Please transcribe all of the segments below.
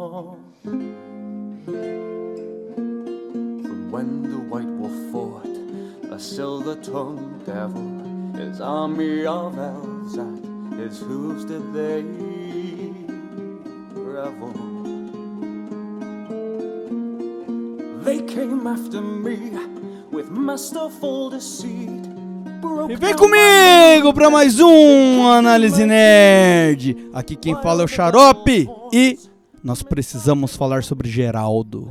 song. From when the White Wolf fought a silver-tongued devil, his army of elves at his hooves did they revel. They came after me with masterful deceit. E vem comigo pra mais um Análise Nerd. Aqui quem fala é o Xarope e nós precisamos falar sobre Geraldo.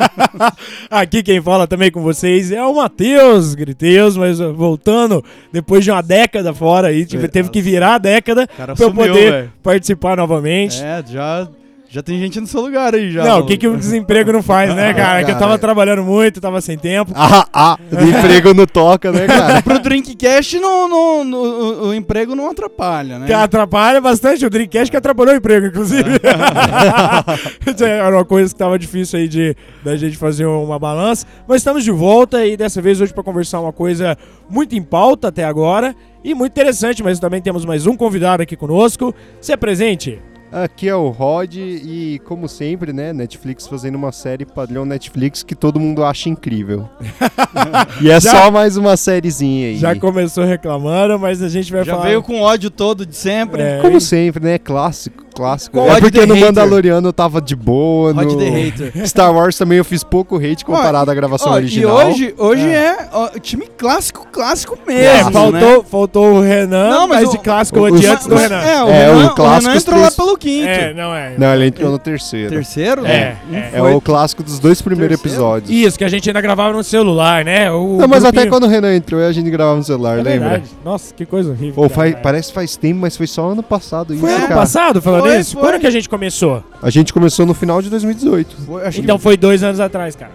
Aqui quem fala também com vocês é o Matheus Griteus, mas voltando depois de uma década fora aí, tive- teve que virar a década cara pra eu sumiu, poder velho. participar novamente. É, já, já tem gente no seu lugar aí já. Não, o que, que o desemprego não faz, né, cara? Que eu tava trabalhando muito, tava sem tempo. Ah, ah, o emprego não toca, né, cara? Pro Drinkcast não, não, não- o, o emprego não atrapalha, né? Que atrapalha bastante o Dreamcast, que atrapalhou o emprego, inclusive. Era uma coisa que tava difícil aí de da gente fazer uma balança. Mas estamos de volta e dessa vez hoje para conversar uma coisa muito em pauta até agora e muito interessante, mas também temos mais um convidado aqui conosco. Se presente. Aqui é o Rod e, como sempre, né, Netflix fazendo uma série padrão Netflix que todo mundo acha incrível. e é Já- só mais uma sériezinha aí. Já começou reclamando, mas a gente vai Já falar. veio com ódio todo de sempre. É, Como sempre, né? Clássico, clássico. Com É porque no hater. Mandaloriano eu tava de boa, Rod no the Hater. Star Wars também eu fiz pouco hate comparado à gravação Ó, original. E hoje, hoje é, ó, time clássico, clássico mesmo. É, né? faltou, faltou o Renan, Não, mas mas, o- de clássico o- antes do Renan. É, o, É, Renan, o o clássico Renan entrou lá três- pelo quinto. É, não é. Não, ele entrou no terceiro. Terceiro? É, é. É foi. o clássico dos dois primeiros Terceiro? episódios. Isso, que a gente ainda gravava no celular, né? O Não, mas até grupinho- quando o Renan entrou, a gente gravava no celular, É lembra? verdade. Nossa, que coisa horrível. Ou faz, parece que faz tempo, mas foi só ano passado isso, Foi ano cara. passado, falando Foi, isso? foi. Quando que a gente começou? A gente começou no final de 2018. Foi- acho Então que, foi dois anos atrás, cara.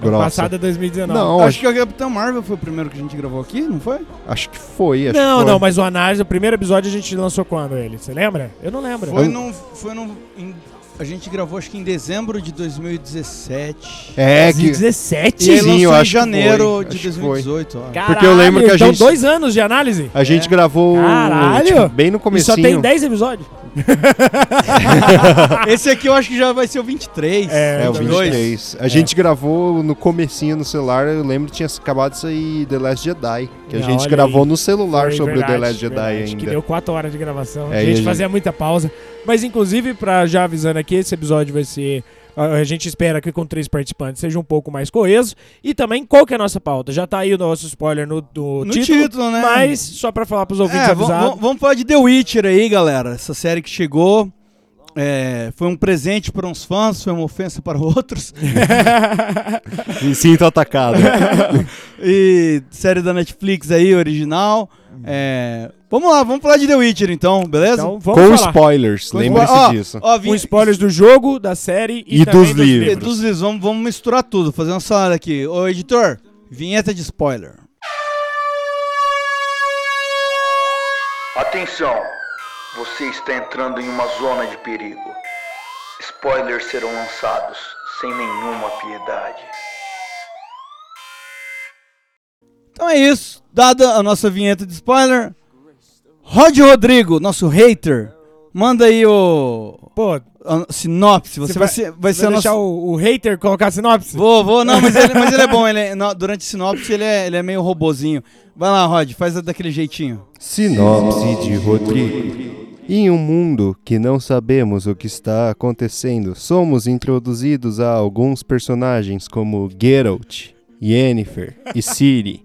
Grossa. passado é 2019. Não, acho acho, que o Capitão Marvel foi o primeiro que a gente gravou aqui, não foi? acho que foi. Acho não, que foi. não, mas o análise, o primeiro episódio a gente lançou quando ele? Você lembra? Eu não lembro. Foi Eu- no. Foi no em- a gente gravou acho que em dezembro de 2017. É, que. 17? E aí Sim, eu em acho que janeiro foi, de acho que foi. 2018. ó. Caralho, Porque eu lembro que a então gente- dois anos de análise? A gente É. gravou Caralho! tipo, bem no E comecinho. só tem 10 episódios? Esse aqui eu acho que já vai ser o 23. É, o 22. 23. A gente gravou no comecinho no celular, eu lembro que tinha acabado de sair The Last Jedi. Que a Não, gente olha gravou aí. no celular Foi sobre o The verdade, Last Jedi verdade, ainda. Que deu 4 horas de gravação. É, a e a gente gente- fazia muita pausa. Mas, inclusive, pra já avisando aqui, esse episódio vai ser. A gente espera que com três participantes seja um pouco mais coeso. E também, qual que é a nossa pauta? Já tá aí o nosso spoiler no, no No título. título, né? Mas, só pra falar pros ouvintes É, avisados. vamos falar de The Witcher aí, galera. Essa série que chegou. É, foi um presente para uns fãs, foi uma ofensa para outros. Me sinto atacado. e série da Netflix aí, original. É, vamos lá, vamos falar de The Witcher então, beleza? Então, vamos Com falar. spoilers, lembre-se disso. Ó, vim- Com spoilers do jogo, da série e, E também dos livros. e dos livros, vamos, vamos misturar tudo, fazer uma salada aqui. Ô, editor, vinheta de spoiler. Atenção! Você está entrando em uma zona de perigo. Spoilers serão lançados sem nenhuma piedade. Então é isso. Dada a nossa vinheta de spoiler, Rod Rodrigo, nosso hater, manda aí o Pô, a sinopse. Você, vai, vai- ser, vai ser vai deixar nossa... o, o hater colocar a sinopse? Vou, vou, não, mas ele, mas ele é bom. Ele é- no- durante a sinopse ele é, ele é meio robozinho. Vai lá, Rod, faz daquele jeitinho. Sinopse de Rodrigo. Em um mundo que não sabemos o que está acontecendo, somos introduzidos a alguns personagens como Geralt, Yennefer e Ciri,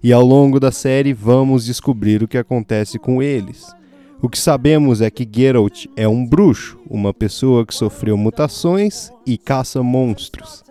e ao longo da série vamos descobrir o que acontece com eles. O que sabemos é que Geralt é um bruxo, uma pessoa que sofreu mutações e caça monstros.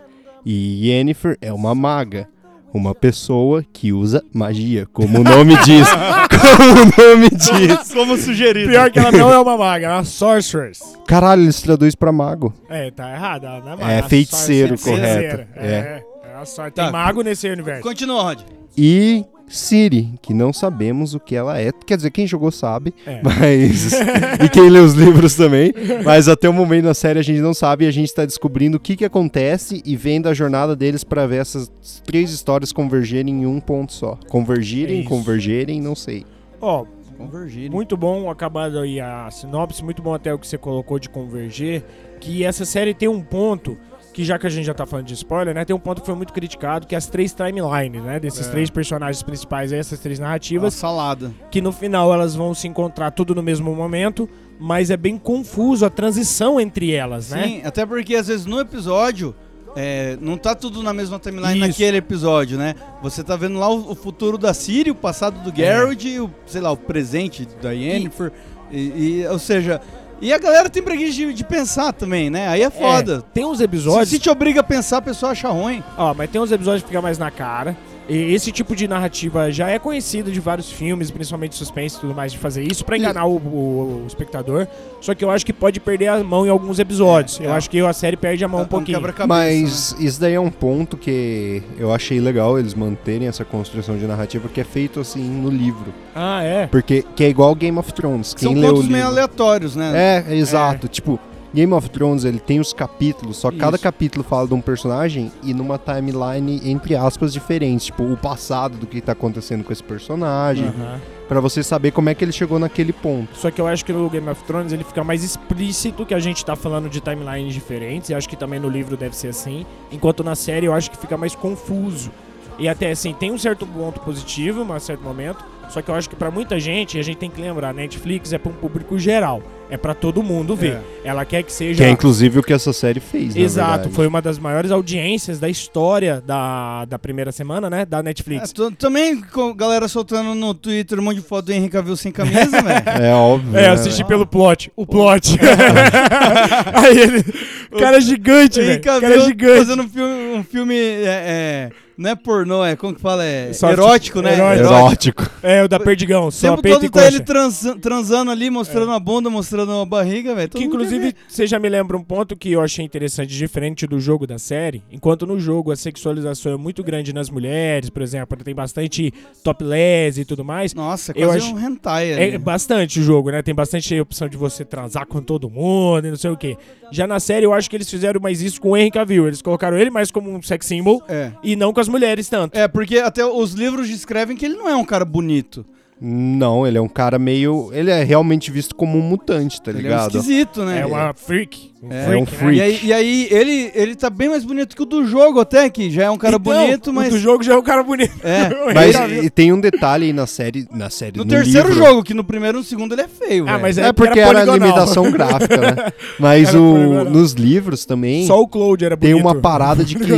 E Yennefer é uma maga, uma pessoa que usa magia, como o nome diz. como o nome diz. Como sugerido. Pior que ela não é uma maga, é uma sorceress. Caralho, eles traduz pra mago. É, tá errado. Ela não é maga. É uma feiteiro, sorceress. correto. Feiticeira, É, é uma sorte. Tem Tá. mago nesse universo. Continua, Rod. E Ciri, que não sabemos o que ela é. Quer dizer, quem jogou sabe, É. mas. e quem lê os livros também. Mas até o momento da série a gente não sabe e a gente tá descobrindo o que, que acontece e vendo a jornada deles pra ver essas três histórias convergerem em um ponto só. Convergirem, É convergerem, não sei. Ó, Convergir. Muito bom, acabado aí a sinopse, muito bom até o que você colocou de converger, que essa série tem um ponto que já que a gente já tá falando de spoiler, né, tem um ponto que foi muito criticado, que é as três timelines, né, desses É. três personagens principais, aí, essas três Uma narrativas, salada. que no final elas vão se encontrar tudo no mesmo momento, mas é bem confuso a transição entre elas, né? Sim, até porque às vezes no episódio é, não tá tudo na mesma timeline Isso. naquele episódio, né? Você tá vendo lá o, o futuro da Siri, o passado do Geralt e o, sei lá, o presente da Yennefer. E, e- ou seja, e a galera tem preguiça de, de pensar também, né? Aí é foda. Tem uns Se, episódios, se te obriga a pensar, a pessoa acha ruim. ó, mas tem uns episódios que fica mais na cara. Esse tipo de narrativa já é conhecido de vários filmes, principalmente suspense e tudo mais, de fazer isso pra enganar o, o- o espectador. Só que eu acho que pode perder a mão em alguns episódios. É, eu é. acho que a série perde a mão um É pouquinho. quebra-cabeça, Mas isso daí é um ponto que eu achei legal eles manterem essa construção de narrativa que é feito assim no livro. Ah, é? Porque que é igual Game of Thrones. Quem São leu contos meio aleatórios, né? É, exato. Tipo, Game of Thrones ele tem os capítulos, só cada Isso. capítulo fala de um personagem e numa timeline entre aspas diferentes, tipo o passado do que tá acontecendo com esse personagem, Aham. Pra você saber como é que ele chegou naquele ponto. Só que eu acho que no Game of Thrones ele fica mais explícito que a gente tá falando de timelines diferentes. E acho que também no livro deve ser assim. Enquanto na série eu acho que fica mais confuso. E até assim, tem um certo ponto positivo, um certo momento. Só que eu acho que pra muita gente, a gente tem que lembrar, Netflix é pra um público geral. É pra todo mundo ver. Ela quer que seja. Que é inclusive o que essa série fez, na Exato, verdade. foi uma das maiores audiências da história da, da primeira semana, né? Da É, Netflix. t- também com galera soltando no Twitter um monte de foto do Henrique Cavill sem camisa, velho. É óbvio. É, né? eu assisti pelo plot. O plot. Aí ele. O cara é gigante, velho. Cara é gigante. fazendo um filme, um filme é, é, não é pornô, é como que fala? É Soft- erótico, né? erótico. Erótico. É, o da Perdigão. O Só tempo peito todo e tá ele transa- transando ali, mostrando a bunda, mostrando a barriga, velho. Que inclusive, você já me lembra um ponto que eu achei interessante, diferente do jogo da série. Enquanto no jogo a sexualização é muito grande nas mulheres, por exemplo, tem bastante topless e tudo mais. Nossa, é eu quase acho- um hentai É ali. bastante o jogo, né? Tem bastante opção de você transar com todo mundo e não sei o quê. Já na série, eu acho que eles fizeram mais isso com o Henry Cavill. Eles colocaram ele mais como um sex symbol É. e não com as mulheres tanto. É, porque até os livros descrevem que ele não é um cara bonito. Não, ele é um cara meio. Ele é realmente visto como um mutante, tá Ele é um ligado? esquisito, né? É uma freak. Um É, É um freak, né? freak. E aí, e aí ele, ele tá bem mais bonito que o do jogo até, que já é um cara Então, bonito, o mas... do jogo já é um cara bonito. É. O Mas e tem um detalhe aí na série. Na série No, no terceiro livro. jogo, que no primeiro e no segundo ele é feio, Ah, velho. mas É é porque era, poligonal. limitação gráfica, né? Mas Era o, poligonal. nos livros também Só o Cloud era tem bonito. uma parada de que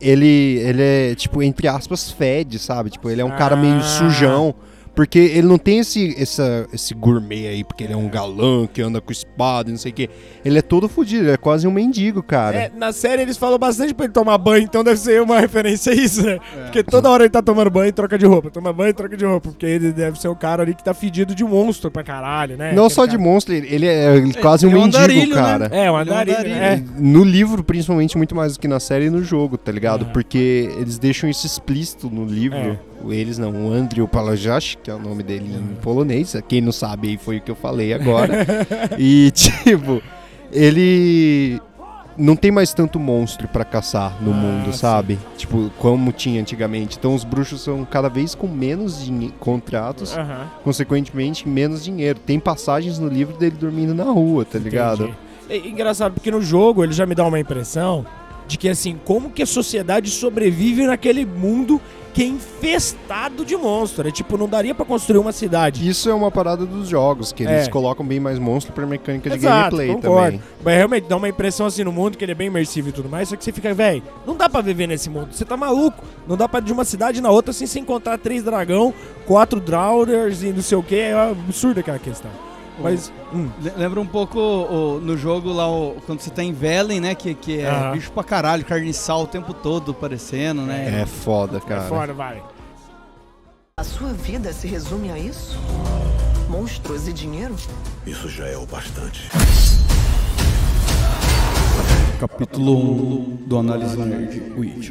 ele, ele é, tipo, entre aspas, fede, sabe? Tipo, ele é um cara meio Ah. sujão. Porque ele não tem esse, essa, esse gourmet aí, porque ele é um galã que anda com espada e não sei o quê. Ele é todo fodido, ele é quase um mendigo, cara. É, na série eles falam bastante pra ele tomar banho, então deve ser uma referência a isso, né? É. Porque toda hora ele tá tomando banho e troca de roupa. Toma banho e troca de roupa. Porque ele deve ser o cara ali que tá fedido de monstro pra caralho, né? não Aquele só de cara- monstro, ele é ele é quase um é um mendigo, andarilho, né? cara. É, um Ele é um andarilho, andarilho. né? No livro, principalmente, muito mais do que na série e no jogo, tá ligado? Porque eles deixam isso explícito no livro. É. Eles não, o Andrew Palajash, que é o nome dele em polonês. Quem não sabe aí foi o que eu falei agora. e, tipo, ele não tem mais tanto monstro pra caçar no Ah, mundo, sim. sabe? Tipo, como tinha antigamente. Então os bruxos são cada vez com menos contratos, Aham. consequentemente menos dinheiro. Tem passagens no livro dele dormindo na rua, tá ligado? Entendi. É engraçado, porque no jogo ele já me dá uma impressão de que, assim, como que a sociedade sobrevive naquele mundo que é infestado de monstros. É tipo, não daria pra construir uma cidade. Isso é uma parada dos jogos, que eles É. colocam bem mais monstro pra mecânica de Exato, gameplay concordo. também. Mas realmente dá uma impressão assim no mundo que ele é bem imersivo e tudo mais, só que você fica, velho, não dá pra viver nesse mundo. Você tá maluco. Não dá pra ir de uma cidade na outra sem se encontrar três dragão, quatro Drowders e não sei o que. É absurdo aquela questão. Mas. hum, Le- Lembra um pouco o- no jogo lá, o- quando você tá em Velen, né? Que, que é bicho pra caralho, carniçal o tempo todo aparecendo, né? É foda, é cara. fora, vai. A sua vida se resume a isso? Monstros e dinheiro? Isso já é o bastante. Capítulo 1 do Análise Nerd Witch.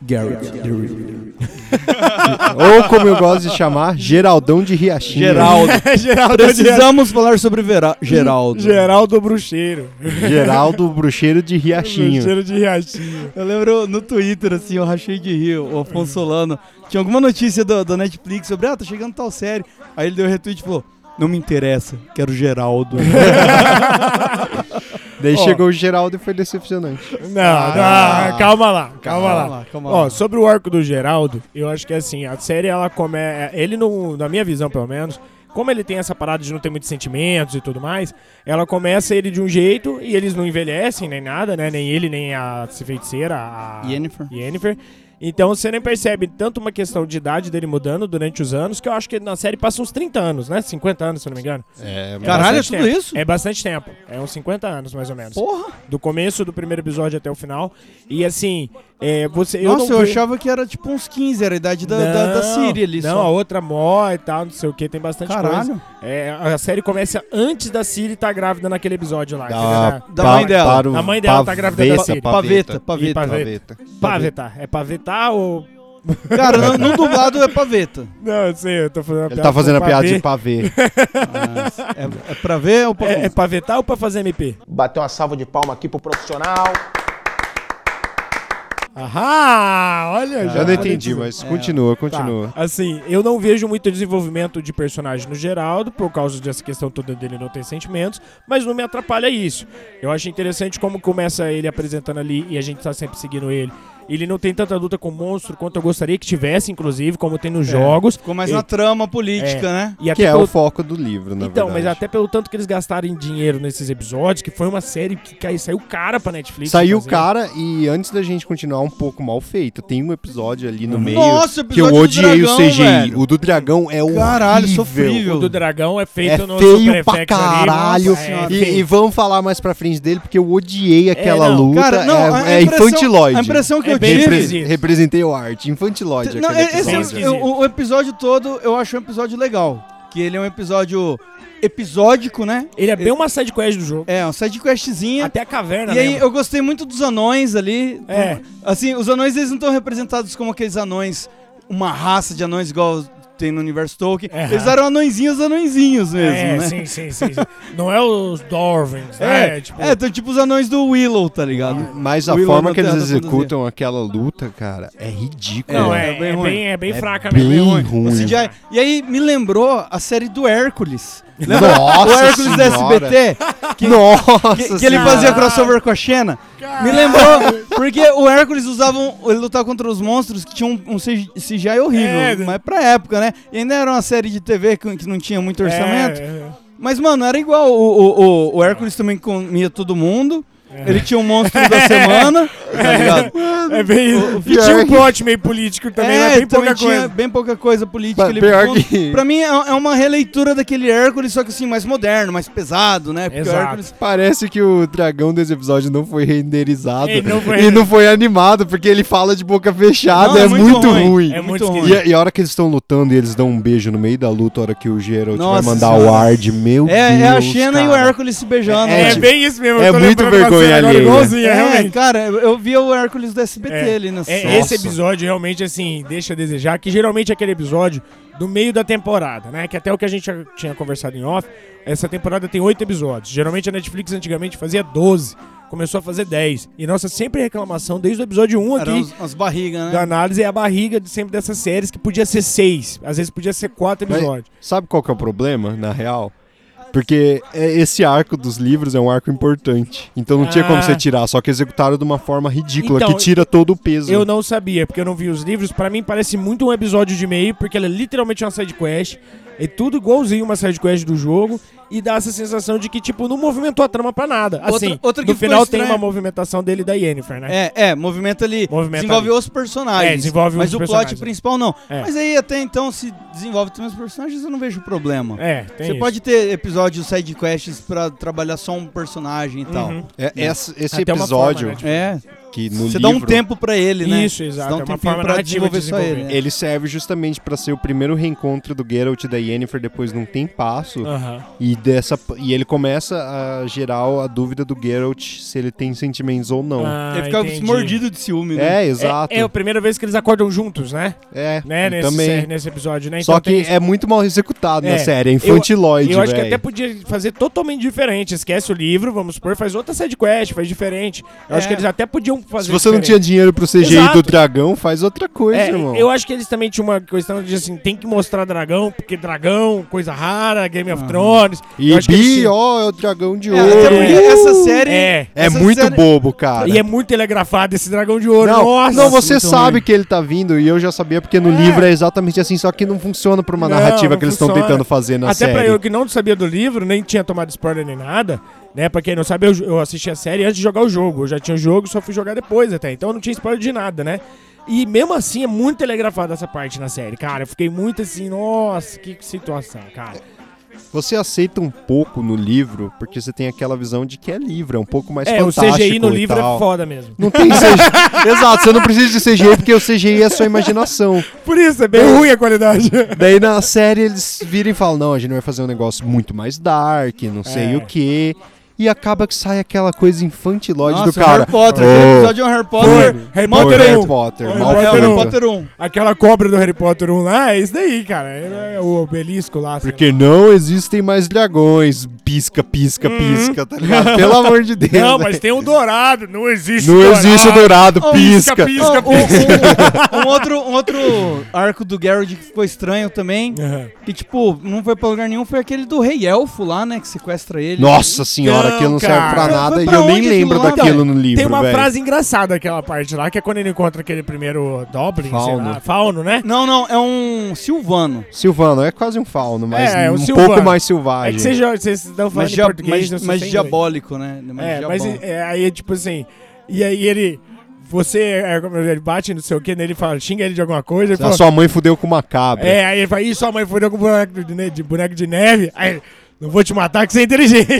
Garrett the Reader. Ou como eu gosto de chamar, Geraldão de Riachinho. Geraldo. Geraldo Precisamos falar sobre Vera... Geraldo. Geraldo Bruxeiro. Geraldo Bruxeiro de Riachinho. Bruxeiro de Riachinho. Eu lembro no Twitter, assim, eu rachei de rir, o Afonso Solano. Tinha alguma notícia do, da Netflix sobre, ah, tá chegando tal série. Aí ele deu retweet e falou, não me interessa, quero Geraldo. Daí Ó. chegou o Geraldo e foi decepcionante. Não, Ah. não, calma lá, calma, lá. lá, calma Ó, lá. sobre o arco do Geraldo, eu acho que assim, a série ela come. Ele, no, na minha visão, pelo menos, como ele tem essa parada de não ter muitos sentimentos e tudo mais, ela começa ele de um jeito e eles não envelhecem nem nada, né? Nem ele, nem a feiticeira, a Yennefer. Yennefer. Então você nem percebe tanto uma questão de idade dele mudando durante os anos, que eu acho que na série passa uns 30 anos, né? 50 anos, se eu não me engano. É, Caralho, é bastante tudo tempo. isso? É bastante tempo. É uns 50 anos, mais ou menos. Porra! Do começo do primeiro episódio até o final. E assim, é, você. Nossa, não eu achava que era tipo uns 15, era a idade da, da, da Não, Siri ali Não, só. a outra morre e tal, não sei o que, tem bastante coisa. Caralho. É, a série começa antes da Siri estar grávida naquele episódio lá. Da, era Da mãe dela. A mãe dela tá grávida da paveta, Siri. Paveta, paveta. paveta. Pavetar. É ou. Cara, no, no dublado é paveta. Não, eu sei, eu tô fazendo a Ele piada tá fazendo a piada de pavê. Ah, é, é pra ver ou pra... É, é pavetar ou pra fazer MP? Bateu uma salva de palma aqui pro profissional. Ahá! Olha, Eu não entendi, mas continua, Tá, continua. Assim, eu não vejo muito desenvolvimento de personagem no Geraldo, por causa dessa questão toda dele não ter sentimentos, mas não me atrapalha isso. Eu acho interessante como começa ele apresentando ali e a gente tá sempre seguindo ele. Ele não tem tanta luta com monstro quanto eu gostaria que tivesse, inclusive, como tem nos jogos. Ficou mais E- na trama política, É. né? E Que é pelo- o foco do livro, na Então, mas verdade. até pelo tanto que eles gastaram em dinheiro nesses episódios, que foi uma série que caiu, saiu cara pra Netflix. Saiu fazer. cara e antes da gente continuar um pouco mal feito, tem um episódio ali no meio Nossa, o que eu odiei dragão, o CGI. velho. O do dragão é Caralho, horrível. sofrível. O do dragão é feito É no feio Super pra FX ali, caralho. nossa, é e, e vamos falar mais pra frente dele, porque eu odiei aquela não, luta. Cara, não, a- a é, é infantilóide. A impressão que É eu esquisito. Representei o arte. Infantilóide Não, esse é- Bem episódio. esquisito. o, o episódio todo eu acho um episódio legal. Que ele é um episódio episódico, né? Ele é bem uma side quest do jogo. É, um sidequestzinha. Até a caverna, E aí lembra? eu gostei muito dos anões ali. É. Assim, os anões eles não estão representados como aqueles anões, uma raça de anões igual tem no universo Tolkien. Eles eram anõezinhos, anõezinhos mesmo, é, né? sim, sim, sim, sim. Não é os Dorvins, né? É, Tipo, é, então tipo os anões do Willow, tá ligado? Mas a Willow forma que eles executam aquela luta, cara, é ridícula. não, é, é, é bem é, ruim. bem, é bem É fraca bem mesmo. ruim. O CGI. E aí me lembrou a série do Hércules. Nossa o Hércules da. SBT, Nossa que, que ele fazia crossover com a Xena. Me lembrou, porque o Hércules usava, um, ele lutava contra os monstros que tinham um, CG CGI horrível, É, mas pra época, né? E ainda era uma série de TV que, que não tinha muito orçamento. É, é. Mas, mano, era igual. O, o, o, o Hércules também comia todo mundo. Ele tinha um monstro da semana, tá ligado? É bem isso. o E tinha pior um plot meio político também, mas bem também pouca tinha coisa. bem pouca coisa política. Mas ali pior que- Pra mim é é uma releitura daquele Hércules, só que assim, mais moderno, mais pesado, né? Porque Exato. o Hércules. Parece que o dragão desse episódio não foi renderizado não foi e não foi animado, porque ele fala de boca fechada, Não, é, muito, ruim. É muito ruim. E, a- e a hora que eles estão lutando e eles dão um beijo no meio da luta, a hora que o Geralt vai Nossa mandar senhora. o Ard, meu É, Deus. é a Xena e o cara. Hércules se beijando. É, É, né? tipo, bem isso mesmo. é muito da vergonha agora alheia. igualzinho, É, realmente. cara, eu, via o Hércules do SBT É. ali na É, esse episódio realmente, assim, deixa a desejar, que geralmente é aquele episódio do meio da temporada, né? Que até o que a gente já tinha conversado em off, essa temporada tem oito episódios. Geralmente a Netflix antigamente fazia 12, começou a fazer 10. E nossa sempre reclamação, desde o episódio 1 Eram aqui, umas barrigas, né? da análise, é a barriga de sempre dessas séries, que podia ser seis, às vezes podia ser quatro Mas- episódios. Sabe qual que é o problema, na real? Porque é- esse arco dos livros é um arco importante. Então não tinha como Ah. você tirar, só que executaram de uma forma ridícula, Então, que tira todo o peso. Eu não sabia, porque eu não vi os livros. Pra mim parece muito um episódio de meio, porque ela é literalmente uma side quest. É tudo igualzinho uma side quest do jogo. E dá essa sensação de que, tipo, não movimentou a trama pra nada. Outra- Assim, outra que no final tem uma movimentação dele da Yennefer, né? É, é, movimento ali. Movimenta desenvolve ali. os personagens. É, desenvolve Mas os o plot personagens. principal não. É. Mas aí até então, se desenvolve também os personagens, eu não vejo problema. É, tem Você isso. pode ter episódios side quests pra trabalhar só um personagem e tal. Uhum. É, esse esse uma episódio, forma, né? É. Que no Você dá um livro, tempo pra ele, né? Isso, Você exato, dá um é uma forma pra narrativa de desenvolver só ele. desenvolver. né? Ele serve justamente pra ser o primeiro reencontro do Geralt e da Yennefer depois de um tempasso. Aham. E, dessa, e ele começa a gerar a dúvida do Geralt se ele tem sentimentos ou não. Ah, Ele fica entendi. mordido de ciúme, né? É, exato. É, é a primeira vez que eles acordam juntos, né? É, né? Nesse, também. nesse episódio, né? Só Então que tem é muito mal executado É, na série, é infantiloide, Eu acho que até podia fazer totalmente diferente. Esquece o livro, vamos supor, faz outra sidequest, faz diferente. Eu acho É. que eles até podiam fazer Se você não diferente. tinha dinheiro pro CGI Exato. do dragão, faz outra coisa, É, irmão. eu acho que eles também tinham uma questão de assim, tem que mostrar dragão, porque dragão, coisa rara, Game of Thrones. E eu acho que eles Bi, ó, é o dragão de É, ouro. até porque essa série. É. É muito série- bobo, cara. E é muito telegrafado esse dragão de ouro. Não, Nossa, não, você sabe ruim. que ele tá vindo e eu já sabia porque no É. livro é exatamente assim, só que não funciona pra uma Não, narrativa não que eles estão tentando fazer na Até série. pra eu que não sabia do livro, nem tinha tomado spoiler nem nada, né? Pra quem não sabe, eu, eu assisti a série antes de jogar o jogo. Eu já tinha o jogo, só fui jogar depois até. Então eu não tinha spoiler de nada, né? E mesmo assim é muito telegrafado essa parte na série, cara. Eu fiquei muito assim, nossa, que situação, cara. Você aceita um pouco no livro porque você tem aquela visão de que é livro, é um pouco mais É, o fantástico CGI no livro tal. é foda mesmo. Não tem CGI. Exato, você não precisa de CGI porque o CGI é sua imaginação. Por isso, é bem ruim a qualidade. Daí na série eles viram e falam: não, a gente vai fazer um negócio muito mais dark, não sei É. o quê. E acaba que sai aquela coisa infantilóide Nossa, do cara. Harry Potter. Oh, Aquele episódio é um Harry Potter. Harry Foi Potter Harry 1. Potter, Harry mal Potter É o Harry. Potter 1. Aquela cobra do Harry Potter 1 lá, é isso daí, cara. É o obelisco lá. Porque não existem mais dragões. Pisca, pisca, pisca, tá ligado? Pelo amor de Deus. lá. Não, né? mas tem um dourado. Não existe Não dourado. existe o dourado, Oh, pisca. pisca, Oh, um, um- um outro, um outro arco do Garrett que ficou estranho também. Aham. Que, tipo, não foi pra lugar nenhum, foi aquele do Rei Elfo lá, né? Que sequestra ele. Nossa senhora, Não, aquilo não serve cara. pra nada foi e pra eu nem lembro lá? daquilo no livro, Tem uma velho. frase engraçada aquela parte lá, que é quando ele encontra aquele primeiro Doblin, sei Fauno. lá, Fauno, né? Não, não, é um Silvano. Silvano, é quase um fauno, mas É, é um um pouco mais É selvagem. que vocês vocês estão falando Mas, em português, mas, mas é diabólico, né? Mas É, mas diabão. é, aí é tipo assim. E aí ele. Você. é, como Ele bate não sei o que, né? Ele fala, xinga ele de alguma coisa. Ele A fala, sua mãe fudeu com uma cabra. é, aí ele fala, ih, sua mãe foi com boneco de, ne- de boneco de neve. Aí ele, não vou te matar que você é inteligente.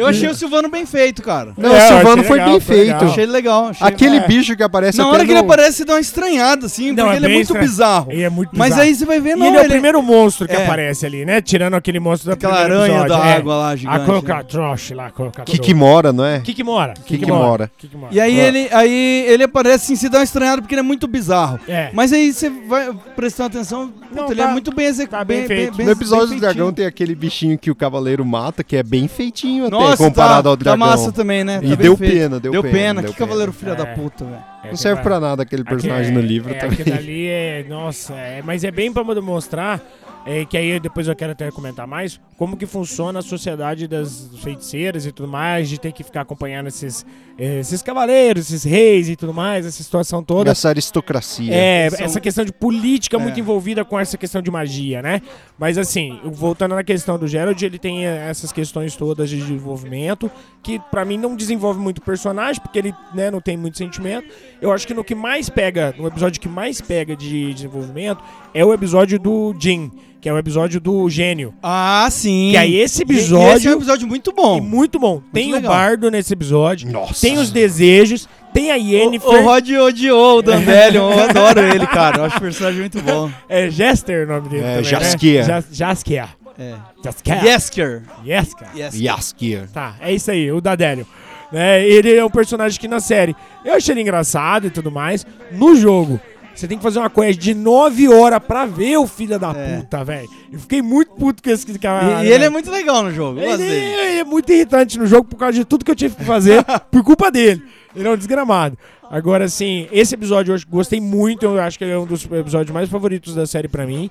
Eu achei o Silvano bem feito, cara. Não, É, o Silvano achei foi legal, bem foi feito. legal. Achei legal. Achei... Aquele É. bicho que aparece Na até hora que ele no- aparece, dá uma estranhada, assim, Não, porque é ele é bem muito estranho. bizarro. E é muito Mas bizarro. aí você vai ver, E não, ele é o ele primeiro monstro que É. aparece ali, né? Tirando aquele monstro da Aquela primeiro aranha episódio, da é. água lá, A gigante. né? Cocatroche lá, Cocatroche. Kikimora, não é? Kikimora. Kikimora. Kikimora. E aí ele, aí ele aparece assim, se dá uma estranhada porque ele é muito bizarro. É. Mas aí você vai prestando atenção, Não, ele tá- é muito bem executado. tá bem feito. No episódio do dragão tem aquele bichinho que o cavaleiro mata, que é bem feitinho comparado tá, ao dragão. Tá massa também, né? E Tá deu pena, deu pena, deu que cavaleiro pena. filho da É. puta, velho. É, Não serve pra nada aquele personagem Aqui no livro é, também. Aquilo ali é. Nossa, é, mas é bem pra demonstrar. É, que aí depois eu quero até comentar mais como que funciona a sociedade das feiticeiras e tudo mais, de ter que ficar acompanhando esses, esses cavaleiros, esses reis e tudo mais, essa situação toda. Essa aristocracia. É, São- essa questão de política É. muito envolvida com essa questão de magia, né? Mas assim, voltando na questão do Gerald, ele tem eh, essas questões todas de desenvolvimento, que pra mim não desenvolve muito o personagem, porque ele né, não tem muito sentimento. Eu acho que no que mais pega, no episódio que mais pega de desenvolvimento, é o episódio do Jin, que é o episódio do gênio. Ah, sim. Que aí esse episódio- esse é um episódio muito bom. E muito bom. tem legal. o bardo nesse episódio, Nossa. tem os desejos, tem a Yennefer. O, o Rod odiou o Dandelion, eu adoro ele, cara. Eu acho o personagem muito bom. É Jester o nome dele É, também, Jaskier. né? Jas- Jaskier. É. Jaskier. Yesker. Yesker. Yesker. Yaskir. Tá, é isso aí, o Dadélio. Né, ele é um personagem que na série eu achei ele engraçado e tudo mais. No jogo, você tem que fazer uma quest de 9 horas pra ver o filho da É. puta, velho. Eu fiquei muito puto com esse cara. E, e ele é muito legal no jogo. Ele, dele. ele é muito irritante no jogo por causa de tudo que eu tive que fazer por culpa dele. Ele é um desgramado. Agora, assim, esse episódio eu gostei muito. Eu acho que ele é um dos episódios mais favoritos da série pra mim.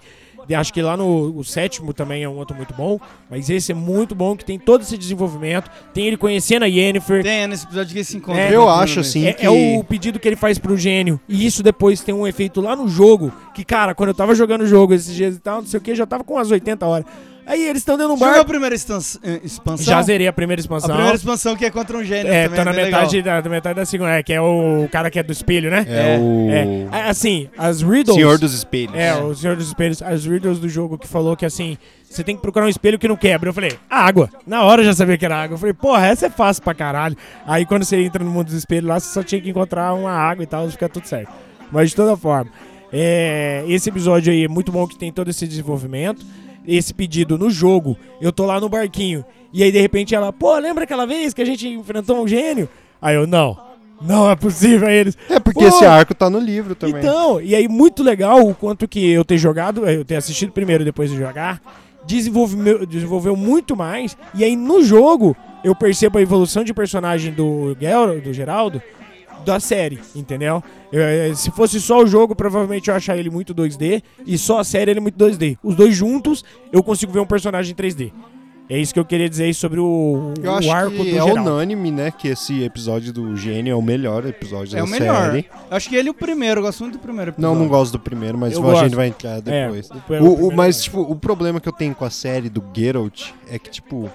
Acho que lá no o sétimo também é um outro muito bom. Mas esse é muito bom, que tem todo esse desenvolvimento. Tem ele conhecendo a Yennefer. Tem, é nesse episódio que ele se encontra. É, Eu acho primeira assim É, que... é o pedido que ele faz pro gênio. E isso depois tem um efeito lá no jogo. Que, cara, quando eu tava jogando o jogo esses dias e tal, não sei o que, já tava com umas 80 horas. Aí eles estão dentro de um Jogou a primeira eh, expansão? Já zerei a primeira A expansão. primeira expansão que é contra um gênio É, também, tô na bem metade da metade da segunda. É, que é o cara que é do espelho, né? É, É, o É, assim, as riddles... Senhor dos Espelhos. É, o Senhor dos Espelhos, as riddles do jogo que falou que assim, você tem que procurar um espelho que não quebra. Eu falei, água. Na hora eu já sabia que era água. Eu falei, porra, essa é fácil pra caralho. Aí quando você entra no mundo dos espelhos lá, você só tinha que encontrar uma água e tal, fica tudo certo. Mas de toda forma, é, esse episódio aí é muito bom que tem todo esse desenvolvimento. Esse pedido no jogo, eu tô lá no barquinho. E aí de repente ela, pô, lembra aquela vez que a gente enfrentou um gênio? Aí eu, não. Não é possível. Aí eles, É porque Pô, esse arco tá no livro também. então, e aí muito legal o quanto que eu ter jogado, eu ter assistido primeiro depois de jogar, desenvolveu, desenvolveu muito mais. E aí no jogo eu percebo a evolução de personagem do Gel, do Geraldo, da série, entendeu? Eu, se fosse só o jogo, provavelmente eu achar ele muito 2D e só a série ele muito 2D. Os dois juntos, eu consigo ver um personagem 3D. É isso que eu queria dizer aí sobre o, Eu o acho arco que do é Geraldo. unânime, né, que esse episódio do Gênio é o melhor episódio É da o melhor. série. Eu Acho que ele é o primeiro, eu gosto muito do primeiro Não, episódio. não gosto do primeiro, mas Eu a gente gosto. vai entrar depois. É, o- o O- mas, é- tipo, o problema que eu tenho com a série do Geralt é que, tipo,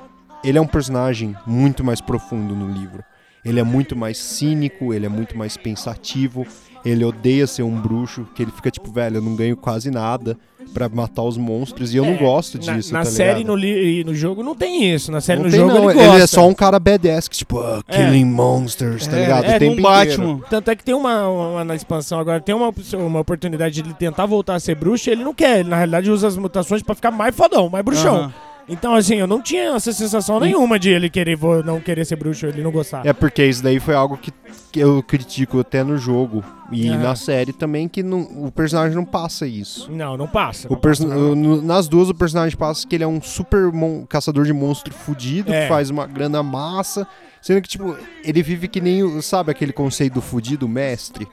ele é um personagem muito mais profundo no livro. Ele é muito mais cínico, ele é muito mais pensativo, ele odeia ser um bruxo, que ele fica tipo, velho, eu não ganho quase nada pra matar os monstros e eu não É, gosto na, disso, na tá série e ligado? no, e no jogo não tem isso. Na série Não no tem, jogo não, ele ele, é só um cara badass que, tipo, ah, É. killing monsters, tá É, ligado? é, o tempo inteiro. Batman. Tanto é que tem uma, uma- na expansão agora, tem uma, uma oportunidade de ele tentar voltar a ser bruxo e ele não quer. Ele, na realidade, usa as mutações pra ficar mais fodão, mais bruxão. Aham. Então, assim, eu não tinha essa sensação nenhuma de ele querer não querer ser bruxo, ele não gostar. É porque isso daí foi algo que, que eu critico até no jogo e Aham. na série também, que não- o personagem não passa isso. Não, não passa. Não passa, não. nas duas, o personagem passa que ele é um super caçador de monstro fudido, É. que faz uma grana massa. Sendo que, tipo, ele vive que nem, o- sabe aquele conceito do fudido mestre?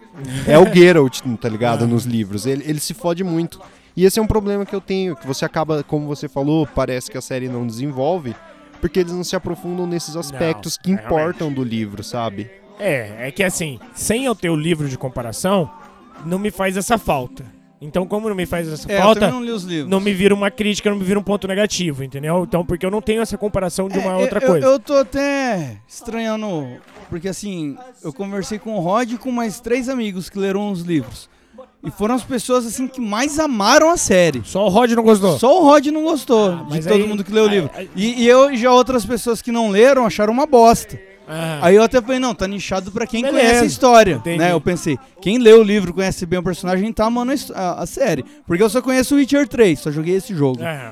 É o Geralt, tá ligado? Nos livros. Ele, ele se fode muito. E esse é um problema que eu tenho, que você acaba, como você falou, parece que a série não desenvolve, porque eles não se aprofundam nesses aspectos que realmente. importam do livro, sabe? É, é que assim, sem eu ter o livro de comparação, não me faz essa falta. Então, como não me faz essa É, falta, não li os livros. não me vira uma crítica, não me vira um ponto negativo, entendeu? Então, porque eu não tenho essa comparação de uma É, outra eu, coisa. Eu, eu tô até estranhando, porque assim, eu conversei com o Rod e com mais três amigos que leram os livros. E foram as pessoas assim que mais amaram a série. Só o Rod não gostou. Só o Rod não gostou de mas todo aí- mundo que leu o aí- livro. aí- E, e eu e já outras pessoas que não leram acharam uma bosta. Ah, Aí eu até falei, não, tá nichado pra quem Beleza. conhece a história. Entendi. Né? Eu pensei, quem lê o livro, conhece bem o personagem, tá amando a, a- série. Porque eu só conheço o Witcher 3, só joguei esse jogo. é.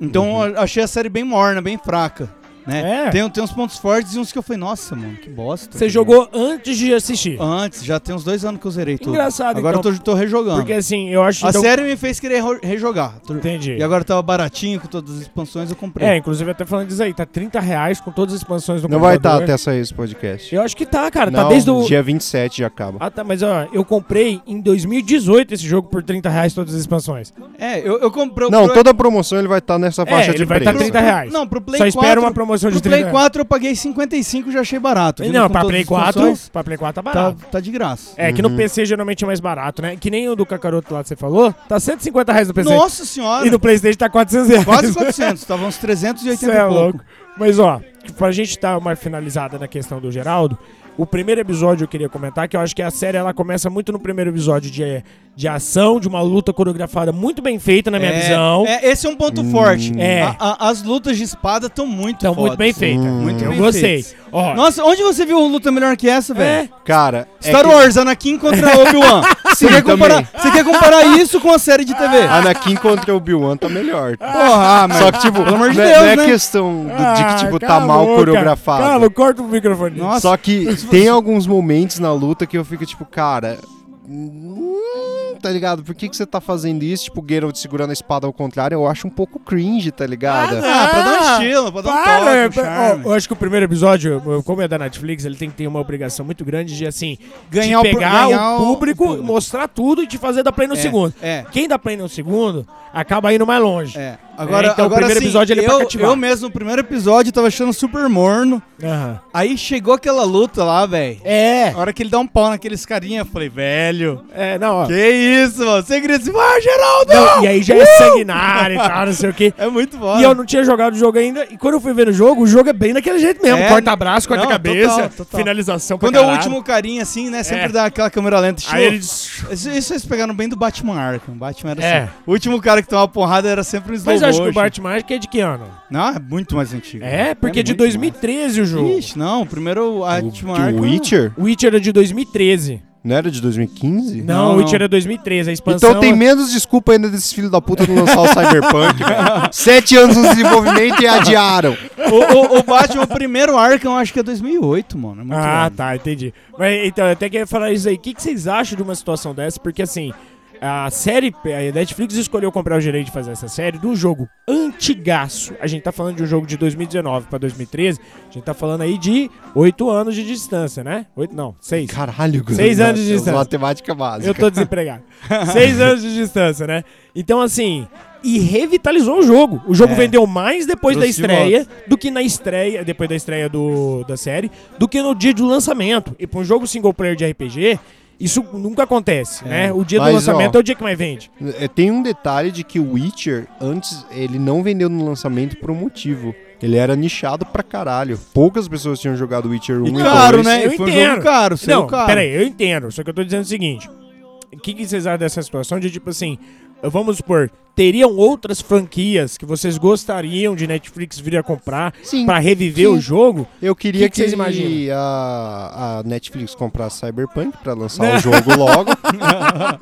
Então eu achei a série bem morna, bem fraca. Né? É. Tem, tem uns pontos fortes e uns que eu falei, nossa, mano, que bosta. Você jogou antes de assistir. Antes, já tem uns dois anos que eu zerei tudo. Engraçado, Agora então. eu tô, tô rejogando. Porque assim, eu acho a então- série me fez querer rejogar. Entendi. E agora tava baratinho com todas as expansões, eu comprei. É, inclusive até falando disso aí, tá 30 reais com todas as expansões do Não vai estar computador. até sair esse podcast. Eu acho que tá, cara. não, tá desde o. dia 27 já acaba. Ah, tá, mas ó, eu comprei em 2018 esse jogo por 30 reais todas as expansões. É, eu, eu comprei o Não, Pro- toda promoção ele vai estar nessa faixa É, ele de vai preço. tá 30 reais. Não, pro Play Só 4. espera uma promoção de pro Play 30 4 eu paguei 55 já achei barato. Não, pra Play as 4, funções, pra Play 4 tá tá, barato. tá de graça. É, que no PC geralmente é mais barato, né? Que nem o do Cacaroto lá que você falou, tá 150 reais no PC. Nossa senhora! E no Playstation tá 400 reais. Quase 400, tava uns 380 Cê e é pouco. louco. Mas ó, pra gente dar uma finalizada na questão do Geraldo, o primeiro episódio eu queria comentar que eu acho que a série ela começa muito no primeiro episódio de, de ação, de uma luta coreografada muito bem feita na minha É, visão. é, esse é um ponto forte. É. A- a- as lutas de espada estão muito Então, muito bem feita. Muito eu bem gostei. feitas. Ó, Nossa, onde você viu luta melhor que essa, velho? Cara, é Star que Wars, Anakin contra Obi-Wan. Você quer, comparar- você quer comparar isso com a série de TV? Anakin contra Obi-Wan tá melhor. Porra, ah, mas... Só que, tipo, Pelo amor de não, é- Deus, não é né? questão do- de que, tipo, Ah, tá mal boca. coreografado. Cala, corta o microfone. Nossa. Só que tem alguns momentos na luta que eu fico, tipo, cara. Tá ligado? Por que, que você tá fazendo isso? Tipo, o Geralt segurando a espada ao contrário, eu acho um pouco cringe, tá ligado? Ah, pra dar um estilo, pra dar um Para, toque, um pra- charme. ó, eu acho que o primeiro episódio, como é da Netflix, ele tem que ter uma obrigação muito grande de, assim, Ganhar o de pegar ganhar o o- público, o público. mostrar tudo e te fazer dar play no É, segundo. é. Quem dá play no segundo, acaba indo mais longe. É. Agora, É, então, o agora primeiro assim, episódio ele é pra eu, cativar. eu mesmo, no primeiro episódio, tava achando super morno. Aham. Aí chegou aquela luta lá, velho. É. A hora que ele dá um pau naqueles carinha, eu falei, velho. É, não, ó. Que isso, mano? Você grita assim, vai, Geraldo! Não, e aí já é sanguinário e tal, não sei o quê. É muito bom. E eu não tinha jogado o jogo ainda. E quando eu fui ver o jogo, o jogo é bem daquele jeito mesmo. É, corta braço, corta não, cabeça, total, total. finalização Quando é o último carinha, assim, né? Sempre É. dá aquela câmera lenta. Aí ele... Isso, isso eles pegaram bem do Batman Arkham. Batman era É. assim. O último cara que tomava porrada era sempre um slow Mas acho que o. Batman Arkham é de que ano? Não, é muito mais antigo. É, porque é de muito 2013 o mais. jogo. Ixi, não. O primeiro O, Batman Arkham... Witcher? O Witcher é de 2013. Não era de 2015? Não, Não, o Witcher é 2013. A expansão... Então tem menos desculpa ainda desses filhos da puta não lançar o Cyberpunk, velho. Sete anos no desenvolvimento e adiaram. o, o, o Batman, o primeiro Arkham, eu acho que é 2008, mano. É muito Ah, tá, entendi. Mas então, eu até queria falar isso aí. O que, que vocês acham de uma situação dessa? Porque assim, a série, a Netflix escolheu comprar o direito de fazer essa série de um jogo antigaço. A gente tá falando de um jogo de 2019 pra 2013. A gente tá falando aí de oito anos de distância, né? Oito, não, seis. Caralho, Seis Guilherme, anos de distância. Matemática básica. Eu tô desempregado. Seis anos de distância, né? Então, assim, e revitalizou o jogo. O jogo É. vendeu mais depois da estreia do que na estreia, depois da estreia do, da série, do que no dia do lançamento. E pra um jogo single player de RPG, isso nunca acontece, né? O dia do Mas, lançamento ó, é o dia que mais vende. É, Tem um detalhe de que o Witcher, antes, ele não vendeu no lançamento por um motivo. Ele era nichado pra caralho. Poucas pessoas tinham jogado Witcher 1 E e caro, 2. né? Eu Foi um entendo. jogo caro, Não, caro. peraí, eu entendo. Só que eu tô dizendo o seguinte. O que, que vocês acham dessa situação de, tipo assim, vamos supor, teriam outras franquias que vocês gostariam de Netflix vir a comprar Sim, pra reviver sim. o jogo? Eu queria Que que que, vocês imaginam? a, a Netflix comprasse Cyberpunk pra lançar o jogo logo.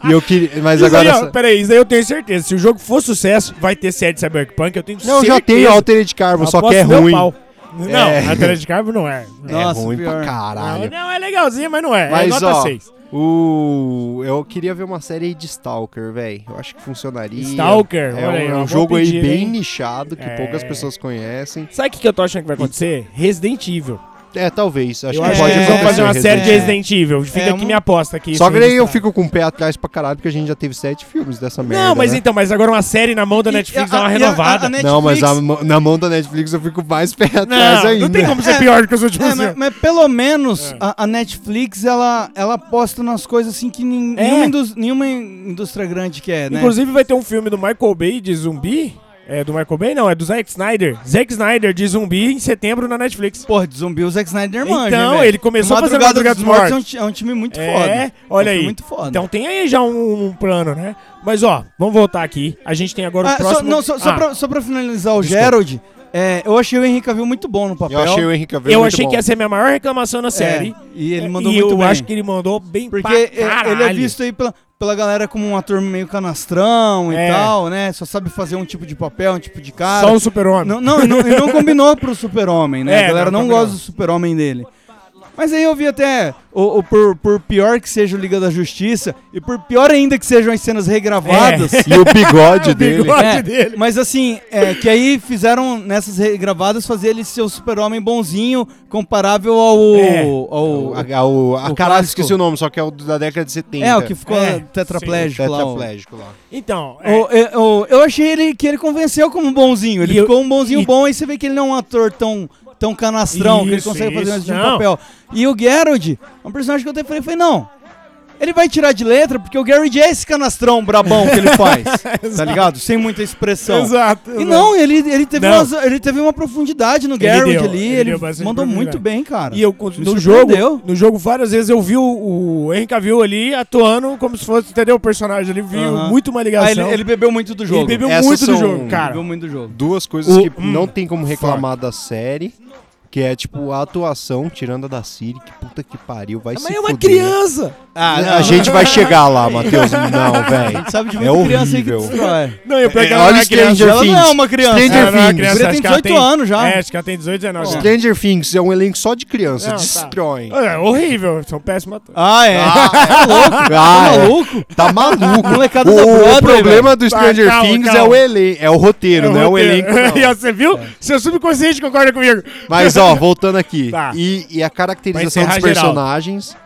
e eu queria, mas Isso agora aí, ó, peraí, isso aí eu tenho certeza. Se o jogo for sucesso, vai ter série de Cyberpunk, eu tenho não, certeza. já tem Altered Carbon, só que é ruim. pau. Não, É. a Altered Carbon não é. É Nossa, ruim pior. pra Não, caralho. não, é legalzinho, mas não é. é Mas, nota ó, 6. O eu queria ver uma série aí de Stalker, velho. Eu acho que funcionaria. Stalker? é Olha aí, um, um jogo pedir, aí bem hein? nichado que É. poucas pessoas conhecem. Sabe o que, que eu tô achando que vai acontecer? Resident Evil. É, talvez. Acho eu que acho pode que eles vão fazer uma série de Resident Resident Evil. Fica É, aqui minha aposta aqui. Só que daí eu fico com o pé atrás pra caralho, porque a gente já teve sete filmes dessa merda. Não, mas né? então, mas agora uma série na mão da Netflix E dá uma a- a- renovada. a- a Não, mas na mão da Netflix eu fico mais pé atrás não, ainda. não tem como ser É, pior do que os últimos É, mas, mas pelo menos É. a, a Netflix, ela, ela aposta nas coisas assim que nin- É. nenhuma, indus- nenhuma indústria grande quer, né? Inclusive vai ter um filme do Michael Bay de zumbi. É do Michael Bay? Não, é do Zack Snyder. Zack Snyder de zumbi em setembro na Netflix. Porra, de zumbi o Zack Snyder manja, Então, velho. ele começou a fazer Madrugada dos Mortos. Mortos. É um, é um time muito É, foda. olha É um filme aí. muito foda. Então tem aí já um, um plano, né? Mas ó, vamos voltar aqui. A gente tem agora o Ah, só, próximo... não, só, só, Ah, pra, só pra finalizar o Desculpa. Gerald, é, eu achei o Henrique Cavill muito bom no papel. Eu achei o Henrique Cavill eu muito achei bom. que ia ser a minha maior reclamação na série. É, e ele mandou e muito eu bem. acho que ele mandou bem Porque pra é- ele é visto aí pela, pela galera como um ator meio canastrão É. e tal, né? Só sabe fazer um tipo de papel, um tipo de cara. Só o super-homem. Não, não, não, ele não combinou pro super-homem, né? É, a galera não não, combinou. gosta do super-homem dele. Mas aí eu vi até, o, o- por, por pior que seja o Liga da Justiça, e por pior ainda que sejam as cenas regravadas... É. E o bigode dele. bigode. É, dele. Mas assim, é, que aí fizeram nessas regravadas fazer ele ser o super-homem bonzinho, comparável ao. É. ao- A, a, o- a o caralho, esqueci o nome, só que é o da década de 70. é, o que ficou É, tetraplégico lá. o- Tetraplégico lá. Então, é, O- eu, o- eu achei ele que ele convenceu como bonzinho. Ele E eu- ficou um bonzinho e- bom, aí você vê que ele não é um ator tão, tão canastrão, que ele Isso, consegue fazer isso, esse tipo de não. papel. E o Geralt, é um personagem que eu até falei, falei, não. Ele vai tirar de letra, porque o Geralt é esse canastrão brabão que ele faz. tá ligado? Sem muita expressão. exato. E não, ele, ele, teve Não. umas- ele teve uma profundidade no deu, ali, ele ele, mandou muito bem, cara. E eu, no jogo, no jogo, várias vezes eu vi o, o Henry Cavill ali atuando como se fosse, entendeu? O personagem ali, vi Aham. muito uma Ah, ligação. ele, ele bebeu muito do jogo. Ele bebeu Essas muito do jogo, cara. Bebeu muito do jogo. Duas coisas O- que hum, não tem como reclamar da série. Que é tipo a atuação, tirando a da Siri, que puta que pariu, vai Mas se é uma fuder. criança! Ah, a gente vai chegar lá, Matheus. Não, velho. sabe de É muita criança aí que horrível. destrói. Não, eu peguei É, ela olha não é criança. Stranger Ela não é Things. uma criança. Stranger Ela não é Things. criança, acho tem que ela 18 anos já. É, acho que ela tem 18, 19 anos. Stranger Things é um elenco só de criança, Não, tá. destroem. É horrível, são péssimos atores. Ah, é. Ah, louco? Ah, é. maluco? Tá maluco. Molecada o, da Broadway, o problema do Tá, Stranger calma, Things calma. é o elenco, é o roteiro, não é o roteiro. elenco. não. E ó, Você viu? Seu subconsciente concorda comigo. Mas ó, voltando aqui. Tá. E, e a caracterização encerrar dos geral. personagens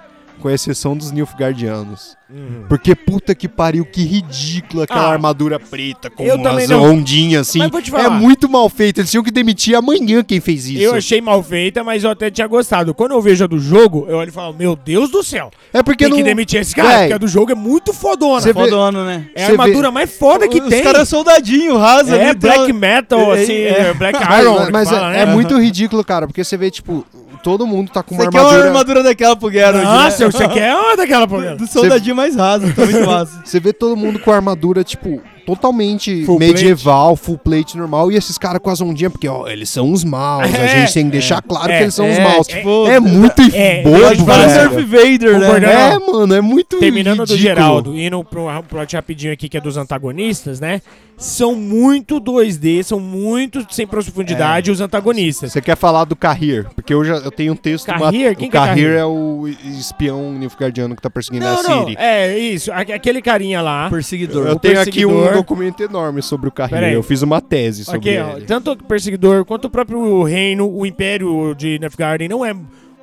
com exceção dos Nilfgaardianos. Uhum. Porque puta que pariu, que ridículo aquela Ah, armadura preta com umas não- ondinhas assim. Mas vou te É muito mal feito. Eles tinham que demitir amanhã quem fez isso. Eu achei mal feita, mas eu até tinha gostado. Quando eu vejo a do jogo, eu olho e falo, meu Deus do céu. É porque Tem não. que demitir esse cara, Véi, porque a do jogo é muito fodona. Você vê- Fodona, né? É a armadura vê- mais foda que Os tem. caras soldadinho, rasa. é ali, black tá- metal, É, assim, é. black Mas, iron, mas- mas fala, é, né? é muito ridículo, cara, porque você vê, tipo, todo mundo tá com uma Você quer uma armadura. armadura daquela pro Geralt, Nossa, né? você quer uma daquela porra. Do soldadinho mais raso, tá muito massa. Você vê todo mundo com a armadura, tipo, totalmente Full medieval, full plate normal, e esses caras com as ondinhas, porque, ó, eles são os maus. a É, gente tem que deixar claro é, que eles são os é, maus. tipo, É, muito é, bobo, Velho. Vader, né? É, mano, é muito Terminando do ridículo. Geraldo, indo pro um plot rapidinho aqui, que é dos antagonistas, né? São muito 2D, são muito sem profundidade É. os antagonistas. Você quer falar do Carrier? Porque eu já eu tenho um texto... Carrier? ma- Quem o que é Carrier é o espião nilfgaardiano que tá perseguindo Não, a não, Ciri. é isso, a- aquele carinha lá. Perseguidor. Eu tenho aqui um perseguidor- documento enorme sobre o aí. Eu fiz uma tese sobre Ok, ó, ele. tanto o perseguidor quanto o próprio reino, o império de Nefgarden não é,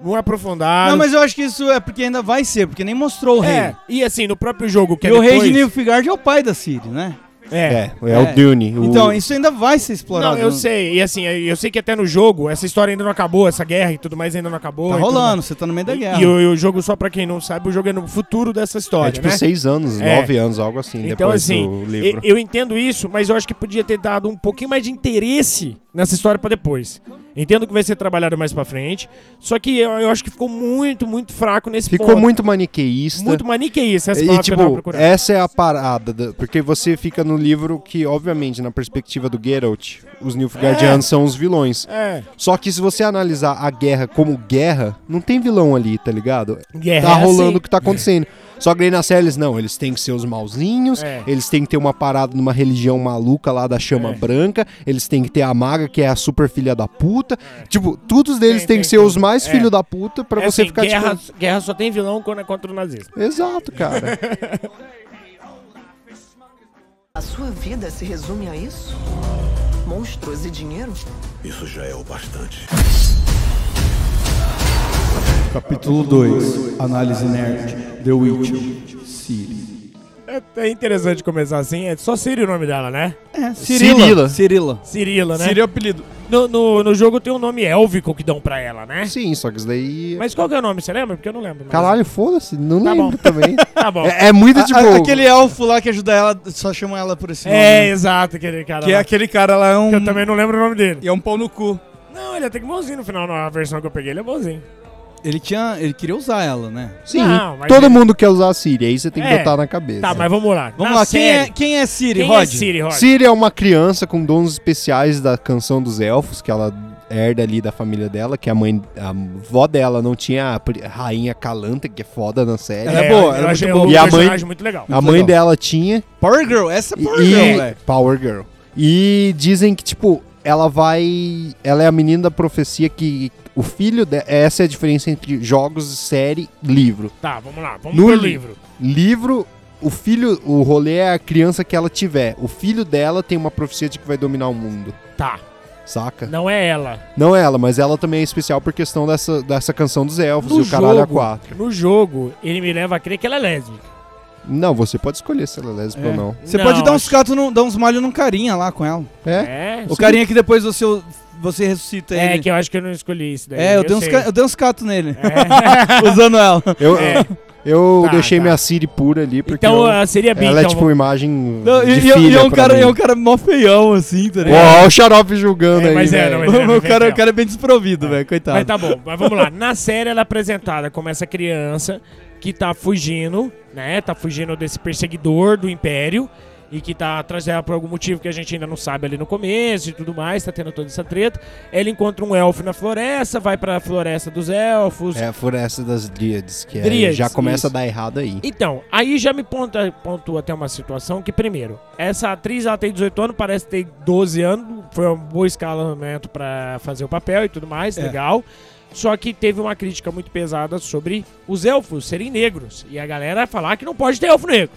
não é aprofundado. Não, mas eu acho que isso é porque ainda vai ser, porque nem mostrou o rei. É, e assim, no próprio jogo que E é o rei depois, de Nilfgaard é o pai da Ciri, né? É. É, é, o Dune. o- Então, isso ainda vai ser explorado. Não, eu no- sei, e assim, eu sei que até no jogo, essa história ainda não acabou, essa guerra e tudo mais ainda não acabou. Tá e rolando, você tá no meio da guerra. E, o, e o jogo, só pra quem não sabe, o jogo é no futuro dessa história, É tipo né? seis anos, É. nove anos, algo assim, Então, depois assim, do e- livro. eu entendo isso, mas eu acho que podia ter dado um pouquinho mais de interesse nessa história pra depois. Entendo que vai ser trabalhado mais pra frente, só que eu, eu acho que ficou muito, muito fraco nesse Ficou ponto. muito maniqueísta. Muito maniqueísta essa E, tipo, essa é a parada, da- porque você fica no livro que, obviamente, na perspectiva do Geralt, os Nilfgaardianos são os vilões. É, Só que se você analisar a guerra como guerra, não tem vilão ali, tá ligado? guerra Tá é rolando assim. o que tá acontecendo. Só que aí na série eles não, eles têm que ser os mauzinhos, É. eles têm que ter uma parada numa religião maluca lá da chama É. branca, eles têm que ter a maga que é a super filha da puta. Tipo, todos deles têm tem, que ser os mais É. filho da puta pra É você assim, ficar guerra, tipo. guerra só tem vilão quando é contra o nazismo. Exato, cara. A sua vida se resume a isso? Monstros e dinheiro? Isso já é o bastante. Capítulo 2. Análise nerd. The Witcher. Ciri. É, é interessante começar assim, é só Siri o nome dela, né? É, Cirila. Cirila. Cirila, né? Ciri é o apelido. No, no, no jogo tem um nome élfico que dão pra ela, né? Sim, só que isso daí. Mas qual que é o nome, você lembra? Porque eu não lembro. mas- Caralho, foda-se, não Tá lembro bom. também. Tá bom. É, é muito tipo. a- aquele elfo lá que ajuda ela, só chama ela por esse nome. É, exato, aquele cara Que é lá. aquele cara lá, é um... Que eu também não lembro o nome dele. E é um pau no cu. Não, ele é até que bonzinho no final, na versão que eu peguei, ele é bonzinho. Ele tinha... Ele queria usar ela, né? Sim, Não, mas todo ele- mundo quer usar a Siri, aí você tem que É. botar na cabeça. Tá, mas vamos lá. Vamos Na lá, quem é, série, quem é Ciri, quem Rod? é Siri, Rod? Siri é uma criança com dons especiais da canção dos elfos, que ela herda ali da família dela, que a mãe, a avó dela não tinha a pri- rainha Calanta, que é foda na série. Ela é boa, ela é eu muito achei boa. o E a mãe- personagem muito legal. a mãe legal. dela tinha Power Girl, essa é Power e- Girl, velho. Power Girl. E dizem que tipo, ela vai, ela é a menina da profecia que o filho de, essa é a diferença entre jogos, série, livro. Tá, vamos lá, vamos No pro li- livro. Livro, o filho, o rolê é a criança que ela tiver. O filho dela tem uma profecia de que vai dominar o mundo. Tá, Saca? não é ela. Não ela, mas ela também é especial por questão dessa, dessa canção dos elfos No e o caralho a jogo, quatro. no jogo, ele me leva a crer que ela é lésbica. Não, você pode escolher se ela é lésbica É. ou não. Você Não, pode dar uns acho- catos, dar uns malhos num carinha lá com ela. É? É? O carinha que depois você, você ressuscita É, ele. que eu acho que eu não escolhi isso daí. É, eu, dei uns, sei. ca- eu dei uns catos nele. É. usando ela. Eu, É. eu Tá, deixei tá. minha Siri pura ali, porque Então eu- ah, seria bem. ela é então, tipo uma imagem Não, de e, e- filha e é um pra cara, mim. é um cara mó feião, assim, tá ligado? olha o xarope julgando É, aí, mas é, velho. não, mas é. o, cara, bem o cara é bem desprovido, velho, coitado. Mas tá bom, mas vamos lá. Na série ela é apresentada como essa criança que tá fugindo, né? Tá fugindo desse perseguidor do Império e que tá atrás dela por algum motivo que a gente ainda não sabe ali no começo e tudo mais, tá tendo toda essa treta. Ela encontra um elfo na floresta, vai pra floresta dos elfos. É a floresta das Dríades, que é- Dríades, já começa isso. a dar errado aí. Então, aí já me ponta, pontua até uma situação que, primeiro, essa atriz ela tem 18 anos, parece ter 12 anos, foi um bom escalamento pra fazer o papel e tudo mais, É. legal. Só que teve uma crítica muito pesada sobre os elfos serem negros. E a galera falar que não pode ter elfo negro.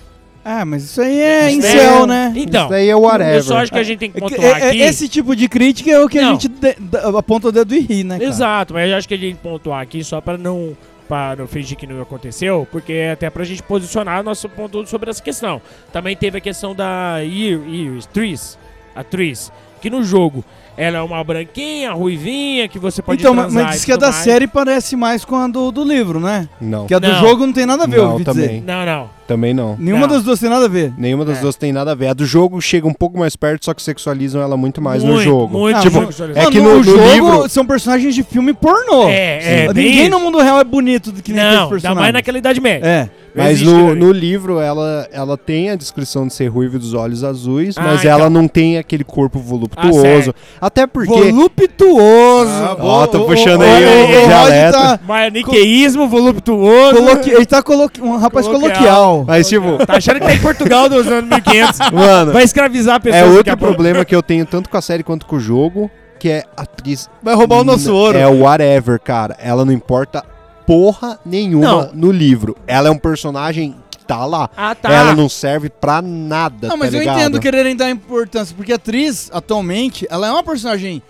Ah, mas isso aí é Isso incel, é- né? Então, Isso daí é whatever. eu só acho que a gente tem que É pontuar é- é- aqui. esse tipo de crítica é o que a Não. gente de- da- aponta o dedo e ri, né, cara? Exato, mas eu acho que a gente tem que pontuar aqui só pra não pra não fingir que não aconteceu, porque é até pra gente posicionar nosso ponto sobre essa questão. Também teve a questão da Iris, Tris, a Tris, que no jogo ela é uma branquinha, ruivinha, que você pode Então, mas, transar mas diz que a da mais. série parece mais com a do, do livro, né? Não. Que a do Não. jogo não tem nada a ver, eu Não, ouvi também. dizer. Não, não. Também não. Nenhuma Não. das duas tem nada a ver. Nenhuma das É. duas tem nada a ver. A do jogo chega um pouco mais perto, só que sexualizam ela muito mais no Muito, jogo. muito Ah, tipo, mas- sexualizado. é que no, no jogo livro. são personagens de filme pornô. É, é, bem Ninguém isso. no mundo real é bonito do que nem aqueles Não, ainda personagens. mais naquela Idade Média. É. Mas Existe no, no livro ela, ela tem a descrição de ser ruiva e dos olhos azuis, Ah, mas então. ela não tem aquele corpo voluptuoso. sério. Até porque. Voluptuoso. Ah, Ó, ó, tô puxando aí o- Rod dialeto. tá Maniqueísmo voluptuoso. coloqui- Ele tá coloqui... um rapaz Coloquial. coloquial. Mas, tipo, Tá achando que tá em Portugal dos anos 1500. mano, Vai escravizar pessoas é outro problema que eu tenho tanto com a série quanto com o jogo, que é a atriz. Vai roubar o nosso ouro. É whatever, cara. Ela não importa porra nenhuma Não. no livro. Ela é um personagem que tá lá. Ah, tá. Ela não serve pra nada. Não, mas tá eu ligado? entendo quererem dar importância, porque a atriz, atualmente, ela é uma personagem,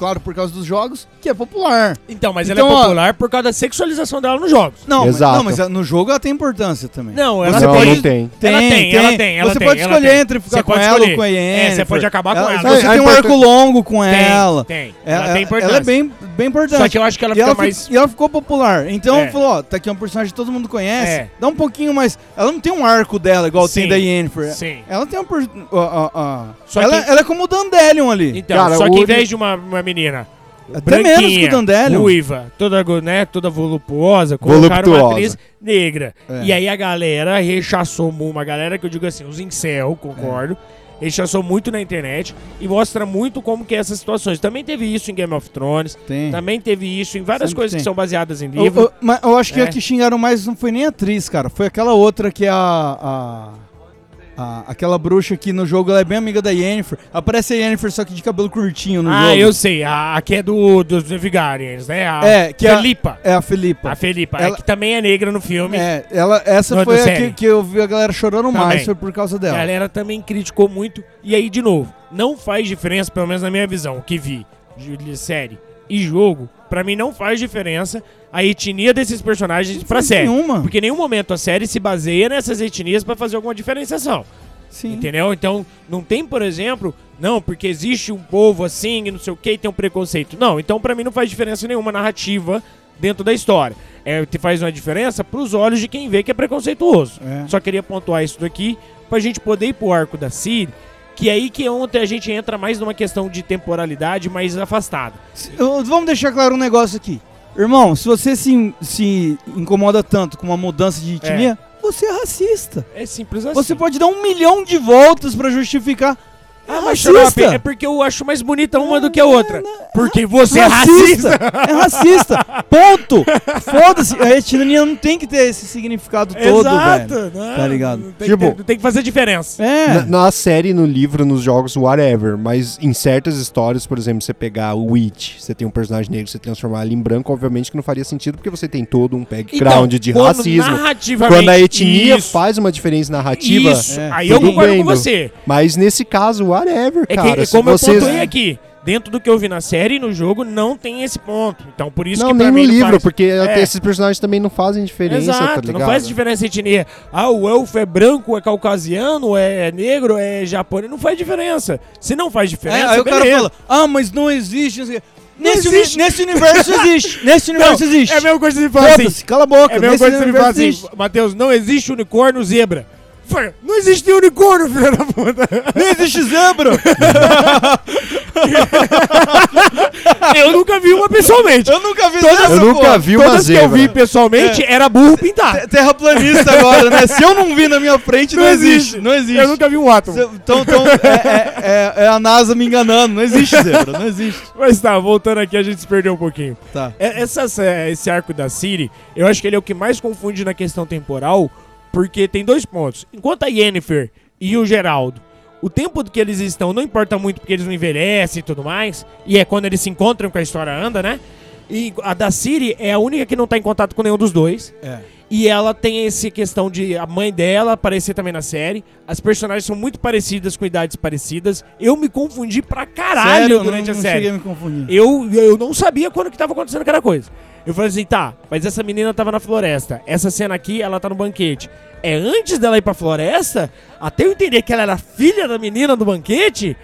claro, por causa dos jogos, que é popular. Então, mas Então, ela ó- é popular por causa da sexualização dela nos jogos. Não, mas, Exato. não, mas no jogo ela tem importância também. Não, ela Você não, pode- não tem. Ela tem, ela tem, ela Você tem, pode ela escolher tem. entre ficar Você com pode ela escolher. ou com a É, Yennefer. você pode acabar com ela. Você Não, tem a um arco longo com Tem, ela. tem. É- Ela tem importância. Ela é bem, bem importante. Só que eu acho que ela e, fica ela mais... fi- e ela ficou popular. Então É. falou, ó, tá aqui um personagem que todo mundo conhece. É. Dá um pouquinho mais. Ela não tem um arco dela igual Sim, tem da Yennefer. Sim. Ela tem um. ó, ó, ó. Ela, que- ela é como o Dandelion ali. Então, só que em vez de uma, uma menina Até menos que branquinha, o Dandelion. ruiva, toda, né, toda voluptuosa, colocaram uma Voluptuosa. atriz negra. É. E aí a galera rechaçou, uma galera que eu digo assim, os incel, concordo, rechaçou muito na internet e mostra muito como que é essas situações. Também teve isso em Game of Thrones, Tem. também teve isso em várias Sempre coisas tem. que são baseadas em Eu, livro. eu- mas eu acho que É. a que xingaram mais não foi nem a atriz, cara. Foi aquela outra que é a. a- a- aquela bruxa que no jogo ela é bem amiga da Yennefer. Aparece a Yennefer só que de cabelo curtinho no ah, jogo. eu sei, a, a que é do, dos Vegarians, né? A É, que é a- Felipa. É a Felipa. A Felipa, é Ela- que também é negra no filme. É, ela, essa Não é foi a que, que eu vi a galera chorando Também. mais, foi por causa A dela. galera também criticou muito. E aí, de novo, não faz diferença, pelo menos na minha visão, o que vi de série e jogo, pra mim não faz diferença a etnia desses personagens pra faz série. nenhuma. Porque em nenhum momento a série se baseia nessas etnias pra fazer alguma diferenciação. Sim. Entendeu? Então, não tem, por exemplo, não, porque existe um povo assim e não sei o que e tem um preconceito. Não, então pra mim não faz diferença nenhuma narrativa dentro da história. É, te faz uma diferença pros olhos de quem vê que é preconceituoso. É. Só queria pontuar isso daqui pra gente poder ir pro arco da Ciri, que é aí que ontem a gente entra mais numa questão de temporalidade mais afastada. Vamos deixar claro um negócio aqui. Irmão, se você se, se incomoda tanto com uma mudança de etnia, você é racista. É simples assim. Você pode dar um milhão de voltas pra justificar. É Ah, mas racista. É porque eu acho mais bonita uma do que a outra. Porque você é racista. É racista. Ponto. Foda-se. A etnia não tem que ter esse significado todo, Exato. velho. não, Tá ligado? Não tem, Tipo- que ter- tem que fazer diferença. É. Na, na série, no livro, nos jogos, whatever. Mas em certas histórias, por exemplo, você pegar o Witch, você tem um personagem negro, você transformar ele em branco, obviamente que não faria sentido, porque você tem todo um background de quando racismo. Quando a etnia Isso. faz uma diferença narrativa, Isso, É. aí eu concordo com você. mas nesse caso, whatever, É cara. que, se como vocês... eu pontuei aqui, dentro do que eu vi na série e no jogo, não tem esse ponto. Então, por isso Não, que nem no mim não livro, faz- porque É. esses personagens também não fazem diferença, Exato, tá ligado? não faz diferença a etnia. Ah, o elfo é branco, é caucasiano, é negro, é japonês. Não faz diferença. Se não faz É, diferença, aí o cara fala, ah, mas não existe. não sei o quê." Nesse, existe. nesse universo existe. Nesse universo Não, existe. É a mesma coisa que você fala assim. Cala a boca. É a mesma coisa que você me fala universo assim, existe. Matheus, não existe unicórnio zebra. Não existe unicórnio, filho da puta. Não existe zebra. Eu nunca vi uma pessoalmente. Eu nunca vi Todas- zebra, Eu nunca vi uma Todas que eu zebra. vi pessoalmente era burro pintado. Te- Terraplanista agora, né? Se eu não vi na minha frente, não, Não existe. existe. Não existe. Eu nunca vi um átomo. Então, então é, é- é- é a NASA me enganando. Não existe zebra, não existe. Mas tá, voltando aqui, a gente se perdeu um pouquinho. Tá. É- Essas, é, esse arco da Ciri, eu acho que ele é o que mais confunde na questão temporal, porque tem dois pontos. Enquanto a Yennefer e o Geraldo, o tempo que eles estão não importa muito porque eles não envelhecem e tudo mais, e é quando eles se encontram que a história anda, né? E a da Ciri é a única que não tá em contato com nenhum dos dois. É. E ela tem essa questão de a mãe dela aparecer também na série. As personagens são muito parecidas, com idades parecidas. Eu me confundi pra caralho Sério, durante não, a não série. a me confundir. Eu, eu não sabia quando que tava acontecendo cada coisa. Eu falei assim, tá, mas essa menina tava na floresta. Essa cena aqui, ela tá no banquete. É antes dela ir pra floresta? Até eu entender que ela era filha da menina do banquete?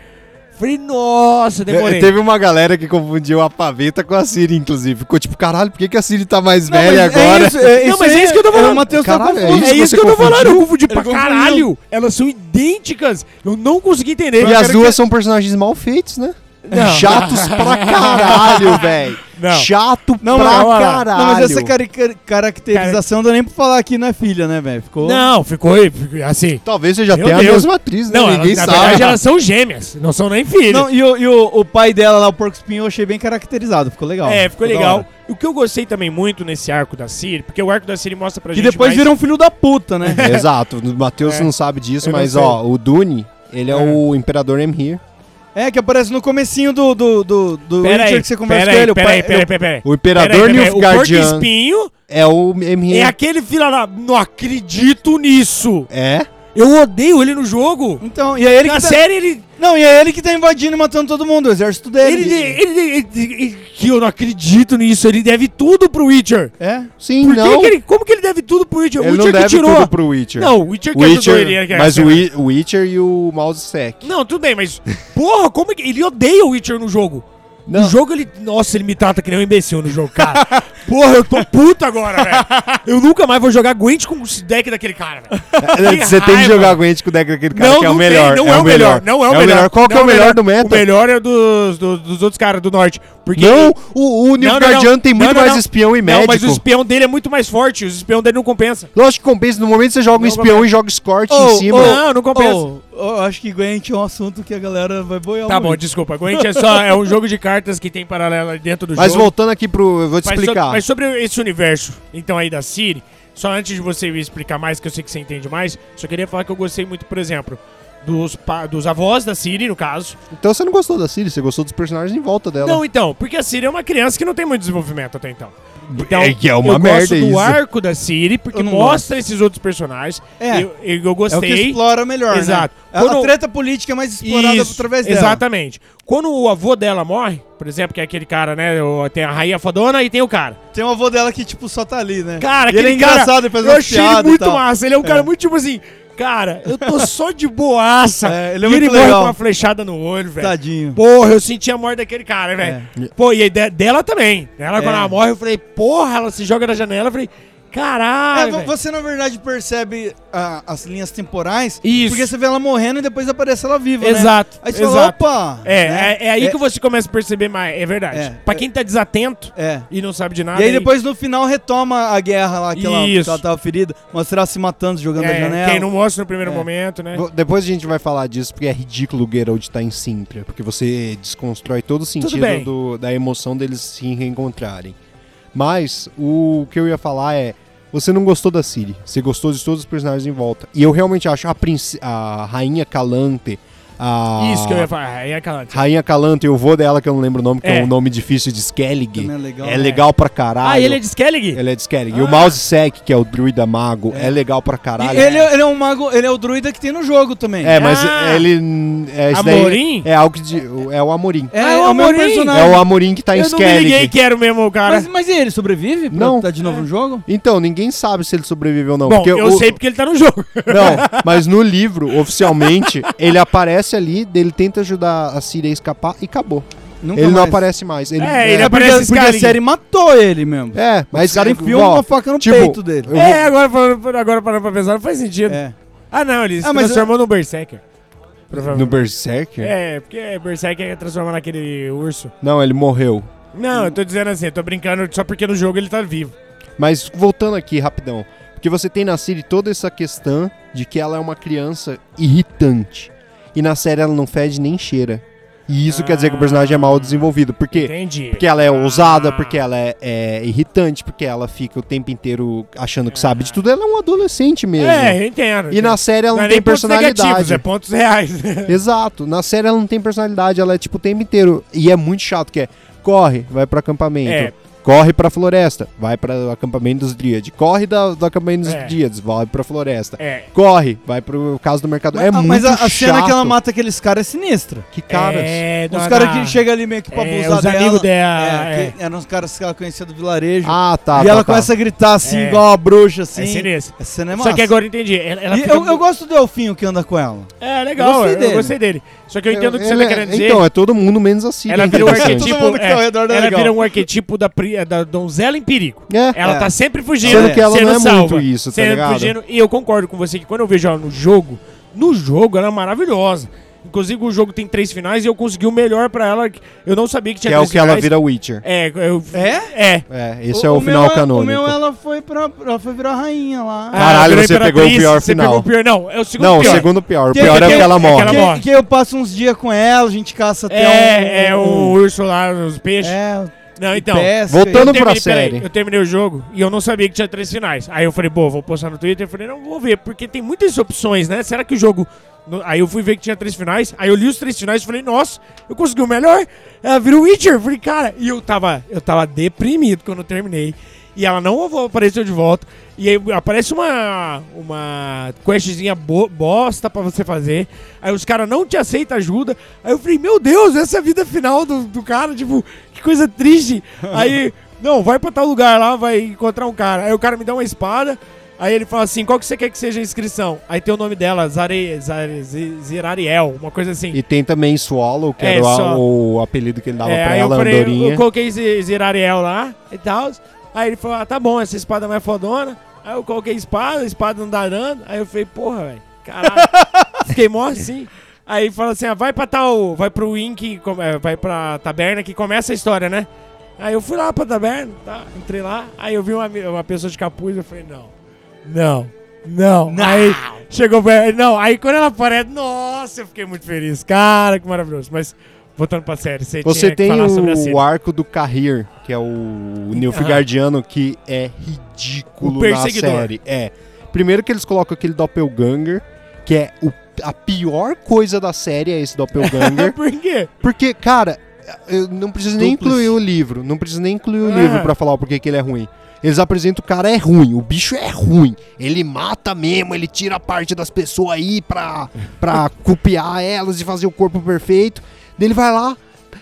Falei, nossa, demorei. É, Teve uma galera que confundiu a paveta com a Siri, inclusive. Ficou tipo, caralho, por que, que a Siri tá mais Não, velha é agora? isso, é, Não, mas é aí isso que eu tô é, falando. O Matheus tá Caralho, é confuso. É que isso você que eu tô falando, eu confundi pra caralho. Elas são idênticas. Eu não consegui entender. E as duas são personagens mal feitos, né? Não. Chatos pra caralho, velho. Não. Chato Não, pra mas- caralho. Não, mas essa cari- caracterização não dá nem pra falar aqui não é filha, né, velho? Ficou... Não, ficou ficou assim. Talvez seja até a mesma atriz, né? Não, Ninguém elas, na sabe. verdade elas são gêmeas, não são nem filhas. Não, e o, e o, o pai dela lá, o Porco Espinho, eu achei bem caracterizado. Ficou legal. É, ficou da legal. O que eu gostei também muito nesse arco da Siri, porque o arco da Siri mostra pra Que gente depois mais... vira um filho da puta, né? Exato. O Matheus É. não sabe disso, Eu não mas ó, o Dune, ele é, É. o Imperador Emhyr. É, que aparece no comecinho do, do, do, do Pera Witcher aí, que você conversa com aí, ele. o pera pai- aí, pera aí, pera aí. O Imperador Pera aí, pera aí. O Nilfgaardian Porco-Espinho é o Emhyr. é aquele filho da... Não acredito nisso. É? Eu odeio ele no jogo. Então, e é ele Na que tá... série ele... Não, e é ele que tá invadindo e matando todo mundo, o exército dele. Ele, ele, ele- ele- Que eu não acredito nisso. Ele deve tudo pro Witcher. É? Sim, Por que não. que ele, como que ele deve tudo pro Witcher? Ele o não Witcher que deve tirou. tudo pro Witcher. Não, o Witcher que Witcher, ajudou ele. né, mas o Wi- o Witcher e o Mouse Sec. Não, tudo bem, mas. Porra, como é que. Ele odeia o Witcher no jogo. Não. No jogo ele. Nossa, ele me trata que nem um imbecil no jogo, cara. Porra, eu tô puto agora, velho. Eu nunca mais vou jogar Gwent com o deck daquele cara, velho. Você tem que jogar Gwent com o deck daquele cara que é o tem, melhor. não é, o melhor. Não é o melhor. Qual que é Não o melhor do meta? O melhor é dos, dos, dos outros caras do norte. Porque Não, o, o Não, não, Nilfgaardian não. tem muito Não, não, mais não. espião e Não, médico. mas o espião dele é muito mais forte. Os espião dele não compensa. Lógico que compensa. No momento que você joga um Não espião e joga Oh, em cima. Não, não compensa. Oh, acho que Gwent é um assunto que a galera vai boiar Tá bom, muito. desculpa. Gwent é só é um jogo de cartas que tem paralelo ali dentro do Mas jogo. voltando aqui pro. Eu vou te Mas explicar. sobre, mas sobre esse universo, então, aí da Siri, só antes de você me explicar mais, que eu sei que você entende mais, só queria falar que eu gostei muito, por exemplo, dos, dos avós da Siri, no caso. Então você não gostou da Siri, você gostou dos personagens em volta dela. Não, então, porque a Siri é uma criança que não tem muito desenvolvimento até então. Então, É que é uma eu merda gosto do isso. arco da Siri, porque Eu não mostra esses outros personagens. É. Eu, eu, eu É o gostei. que explora melhor, Exato. né? A- Quando- A treta política é mais explorada Isso, através dela. Exatamente. Quando o avô dela morre, por exemplo, que é aquele cara, né? o- Tem a rainha fodona e tem o cara. Tem um avô dela que, tipo, só tá ali, né? Cara, E ele é aquele cara, engraçado, ele faz Eu umas achei ele piadas e muito tal. massa. Ele é um cara É. muito tipo assim. Cara, eu tô só de boaça. É, ele é e ele morre com uma flechada no olho, velho. Tadinho. Porra, eu senti a morte daquele cara, velho. Pô, e aí de- dela também. Ela, quando É. ela morre, eu falei, porra, ela se joga da janela. Eu falei, É, caralho. velho. você na verdade percebe ah, as linhas temporais Isso. porque você vê ela morrendo e depois aparece ela viva, né? Exato. Aí você exato. fala, opa! É, né? é, é aí É. que você começa a perceber mais. É verdade. É. Pra quem tá desatento É. e não sabe de nada. E aí depois no final retoma a guerra lá, que ela, que ela tava ferida, mostrar ela se matando, jogando é, janela. quem não mostra no primeiro É. momento, né? Depois a gente vai falar disso, porque é ridículo o Geralt estar em Simpria, porque você desconstrói todo o sentido do- da emoção deles se reencontrarem. Mas o que eu ia falar é, você não gostou da Ciri, você gostou de todos os personagens em volta. E eu realmente acho a, a Rainha Calante, a... Isso que eu ia falar. É calante. Rainha Calante e o vô dela, que eu não lembro o nome, que é, É. um nome difícil de Skellig. É legal. É legal pra caralho. Ah, ele é de Skellig? Ele é de Skellig. E Ah. o Mouse Sec, que é o druida mago, é, legal pra E caralho. ele, ele é um mago, ele é o druida que tem no jogo também. É, mas Ah. ele. É, Amorim? É algo de. É o Amorim. É, Ah, é o Amorim? personagem. É o Amorim que tá em eu não me liguei Skellig. que era o mesmo cara. Mas, mas e ele sobrevive Não. tá de novo no jogo? Então, ninguém sabe se ele sobreviveu ou não. Bom, porque eu o- sei porque ele tá no jogo. Não, mas no livro, oficialmente, ele aparece ali, ele tenta ajudar a Síria a escapar e acabou. Nunca ele não mais. aparece mais. Ele, É, ele É porque, aparece porque a Skellig. série matou ele mesmo. É, mas. Os caras enfiam uma faca no tipo, peito dele. eu vou- É, agora, agora parando pra pensar, não faz sentido. É. Ah, não, ele se Ah, mas transformou no Berserker. No. Berserker? É, porque Berserker é transformar naquele urso. Não, ele morreu. Não, eu tô dizendo assim, eu tô brincando só porque no jogo ele tá vivo. Mas voltando aqui rapidão. Porque você tem na Siri toda essa questão de que ela é uma criança irritante. E na série ela não fede nem cheira. E isso quer dizer que o personagem é mal desenvolvido. Por quê? Entendi. Porque ela é ousada, Ah. porque ela é, é irritante, porque ela fica o tempo inteiro achando que sabe de tudo. Ela é um adolescente mesmo. É, eu entendo. E na série ela não, é tem negativos, personalidade. é pontos reais. Exato. Na série ela não tem personalidade, ela é tipo o tempo inteiro. E é muito chato que é corre, vai pro acampamento. É, corre pra floresta, vai para o acampamento dos Dríades. Corre da- do acampamento dos É. Dríades, vai pra floresta. É. Corre, vai pro caso do mercado. É Ah, muito mas a, a cena que ela mata aqueles caras é sinistra. Que caras. É, Os caras que chegam ali meio que pra É, abusar os dela. amigos dela, É, é. eram os caras que ela conhecia do vilarejo. Ah, tá. e tá, ela tá. começa a gritar assim, É. igual a bruxa, assim. É sinistro. Essa cena é massa. Só que agora eu entendi. Ela, ela E fica eu, eu gosto do Elfinho que anda com ela. É, legal, gostei eu, dele. gostei dele. Só que eu entendo o que você tá é- querendo dizer. Então, é todo mundo menos assim. ela né, vira um interessante. arquetipo. Todo mundo que tá é, é ela vira um arquetipo da, pri- da donzela em perigo. É. Ela É. tá sempre fugindo, Sendo que ela sendo não é salva, muito isso, tá sempre ligado? fugindo. E eu concordo com você que quando eu vejo ela no jogo, no jogo ela é maravilhosa. Inclusive o jogo tem três finais e eu consegui o melhor pra ela. Eu não sabia que Que tinha é o que ela finais. vira Witcher. É, eu... É? É. É, esse é o, meu final é- canônico. O meu ela foi pra. Ela foi virar rainha lá. Ah, Caralho, você pegou o pior você final. pegou o pior. Não, é o segundo Não, o pior. segundo pior. O Que- pior é que- o que ela é que morre. ela que, que eu passo uns dias com ela, a gente caça até É, é um. o urso lá, os peixes. É, Não, então. pesca. Voltando eu pra terminei, peraí, série. eu terminei o jogo e eu não sabia que tinha três finais. Aí eu falei, pô, vou postar no Twitter. Eu falei, não, vou ver, porque tem muitas opções, né? Será que o jogo. Aí eu fui ver que tinha três finais. Aí eu li os três finais e falei, nossa, eu consegui o melhor. Ela virou Witcher. Eu Falei, cara, e eu tava, eu tava deprimido quando eu terminei. E ela não apareceu de volta. E aí aparece uma, uma questzinha bo- bosta pra você fazer. Aí os caras não te aceitam ajuda. Aí eu falei, meu Deus, essa é a vida final do, do cara, tipo, coisa triste. aí, não, vai pra tal lugar lá, vai encontrar um cara. Aí o cara me dá uma espada. Aí ele fala assim, qual que você quer que seja a inscrição? Aí tem o nome dela, Zare, Zare, Z- Zerariel, uma coisa assim. E tem também Swallow, que É, era o- só- o apelido que ele dava É, pra aí ela, eu, falei, Andorinha. eu coloquei Z- Zerariel lá e tal. Aí ele falou, ah, tá bom, essa espada é mais fodona. Aí eu coloquei espada, a espada não dá dano. Aí eu falei, porra, velho, caralho. Fiquei mó assim. Aí falou assim, ah, vai pra tal, vai pro come- é, vai pra taberna que começa a história, né? Aí eu fui lá pra taberna, tá, entrei lá. Aí eu vi uma, uma pessoa de capuz, eu falei, não, não, não. Aí chegou pra não, aí quando ela aparece, nossa, eu fiquei muito feliz. Cara, que maravilhoso. Mas voltando pra série, você, Você tem o arco do Carrir, que é o Nilfgaardiano, que é ridículo O na série. É. Primeiro que eles colocam aquele doppelganger, que é o- a pior coisa da série, é esse doppelganger. Por quê? porque, cara, eu não preciso nem incluir o livro. Não preciso nem incluir o Ah. livro pra falar o porquê que ele é ruim. Eles apresentam o cara é ruim, o bicho é ruim. Ele mata mesmo, ele tira parte das pessoas aí pra, pra copiar elas e fazer o corpo perfeito. Daí ele vai lá,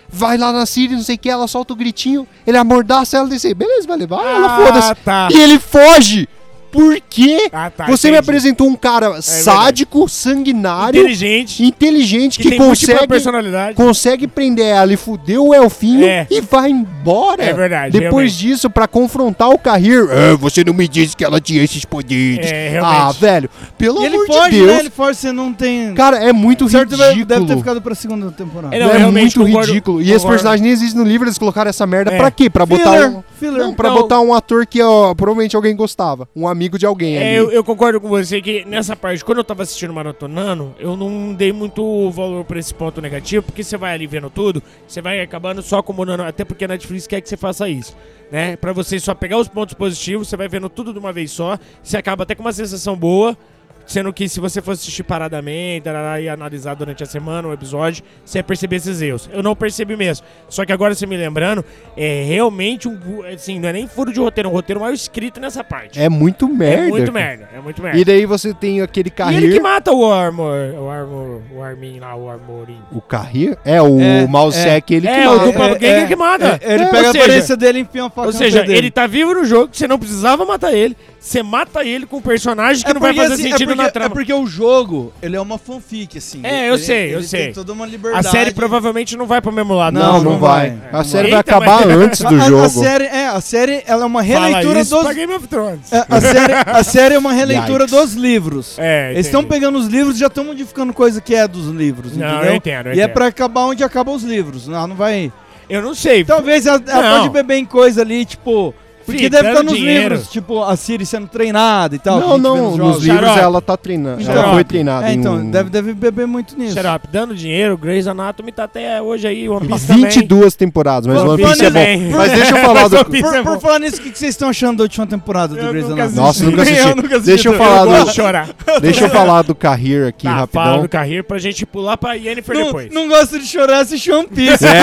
vai lá na Siri, não sei o que, ela solta o gritinho, ele amordaça ela e diz, beleza, vai levar ela, foda-se. tá. E ele foge! Por quê? Ah, tá, Você me entendi. apresentou um cara sádico, sanguinário, Inteligente, inteligente, que, que, consegue personalidade. consegue prender ela e fuder o elfinho É. e vai embora. É verdade, Depois realmente. disso, pra confrontar o Carrir, "Ah, você não me disse que ela tinha esses poderes. É, ah, velho, pelo E ele amor foge, de Deus. né? Ele foge, você não tem. Cara, é muito certo, ridículo. deve ter ficado pra segunda temporada. É, não, é muito concordo- ridículo. E esse concordo. personagem nem existe no livro, eles colocaram essa merda É. pra quê? Pra botar Filler, um... filler. Não, pra Não. botar um ator que ó, provavelmente alguém gostava. Um amigo de alguém. É, eu, eu concordo com você que nessa parte, quando eu tava assistindo Maratonando, eu não dei muito valor pra esse ponto negativo, porque você vai ali vendo tudo, você vai acabando só acumulando, até porque a Netflix quer que você faça isso, né? Pra você só pegar os pontos positivos, você vai vendo tudo de uma vez só, você acaba até com uma sensação boa, sendo que se você fosse assistir paradamente tarará, e analisar durante a semana o episódio, você ia perceber esses erros. Eu não percebi mesmo. Só que agora você me lembrando, é realmente um, assim, não é nem furo de roteiro, é um roteiro mal escrito nessa parte. É muito merda. É muito merda, é muito merda. E daí você tem aquele E Carrir... ele que mata o Armor, o Armor, o Armin lá, o Armorim. O Carrir? É, o É, Mousec, ele que É, o mata. duplo gang que mata. É, ele É, pega ou a seja- aparência dele e enfia uma faca Ou no seja, pé dele. ele tá vivo no jogo, você não precisava matar ele, você mata ele com um personagem que não vai fazer assim, sentido é porque, na trama. É porque o jogo, ele é uma fanfic, assim. É, eu Ele- sei, eu ele sei. Tem toda uma A liberdade. série provavelmente não vai pro mesmo lado. Não, não, não vai. vai. A série vai. vai acabar Eita, mas- antes do a, a jogo. série, é, a série, ela é uma Fala releitura isso dos... pra Game of Thrones. É, a, série, a série é uma releitura dos livros. É, Eles estão pegando os livros e já estão modificando coisa que é dos livros, Não, entendeu? eu entendo, eu e é entendo. pra acabar onde acabam os livros. Não, não vai... Eu não sei. Talvez ela, ela pode beber em coisa ali, tipo... Porque Fih, deve estar nos dinheiro. livros, tipo, a Siri sendo treinada e tal. Não, não, nos livros Xarope. ela tá treinando. Ela foi treinada É, em então, deve, deve beber muito nisso. Xarope, dando dinheiro, Grey's Anatomy tá até hoje aí, One Piece também. 22 temporadas, mas One Piece é bom. também. Mas deixa eu falar do... Por, é por falar nisso, o que vocês estão achando da última temporada do Eu Grey's Anatomy? Nossa, nunca assisti. Eu nunca assisti Deixa eu também. falar Eu gosto do... de chorar. Deixa eu falar do Carrier aqui Tá, fala rapidão. do Carreiro pra gente pular pra Yennefer Não, depois. não gosta de chorar, assiste One Piece.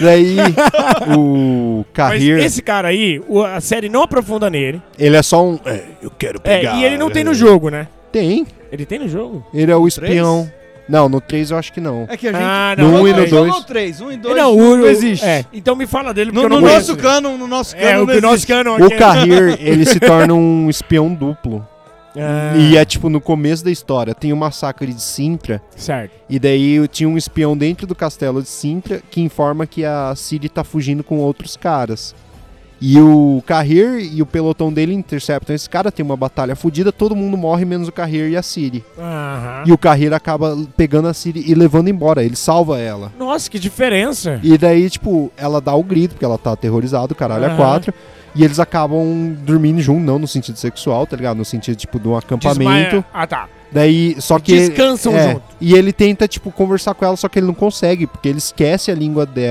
Daí o Mas Carrier, esse cara aí, a série não aprofunda nele. ele é só um... É, eu quero É, pegar... e ele não tem no jogo, né? Tem. Ele tem no jogo? Ele é o espião. Não, no 3 eu acho que não. É que a gente... Ah, No não. um e não, no dois. Jogou três, um e dois Não, não, o, existe. É, então me fala dele, porque No, eu não no conheço. nosso canon, no nosso canon É, o não que o nosso canon O é- Carrier, ele se torna um espião duplo. Ah, E é tipo no começo da história, tem o massacre de Sintra, Certo. e daí tinha um espião dentro do castelo de Sintra que informa que a Ciri tá fugindo com outros caras. E o Carrier e o pelotão dele interceptam esse cara, tem uma batalha fodida, todo mundo morre menos o Carrier e a Ciri. Aham. E o Carrier acaba pegando a Ciri e levando embora, ele salva ela. Nossa, que diferença. E daí, tipo, ela dá o grito, porque ela tá aterrorizada, o caralho é Aham. quatro. E eles acabam dormindo junto, não no sentido sexual, tá ligado? No sentido, tipo, de um acampamento. Desmaia- Ah, tá. Daí, só que. Descansam é, junto. E ele tenta, tipo, conversar com ela, só que ele não consegue, porque ele esquece a língua de-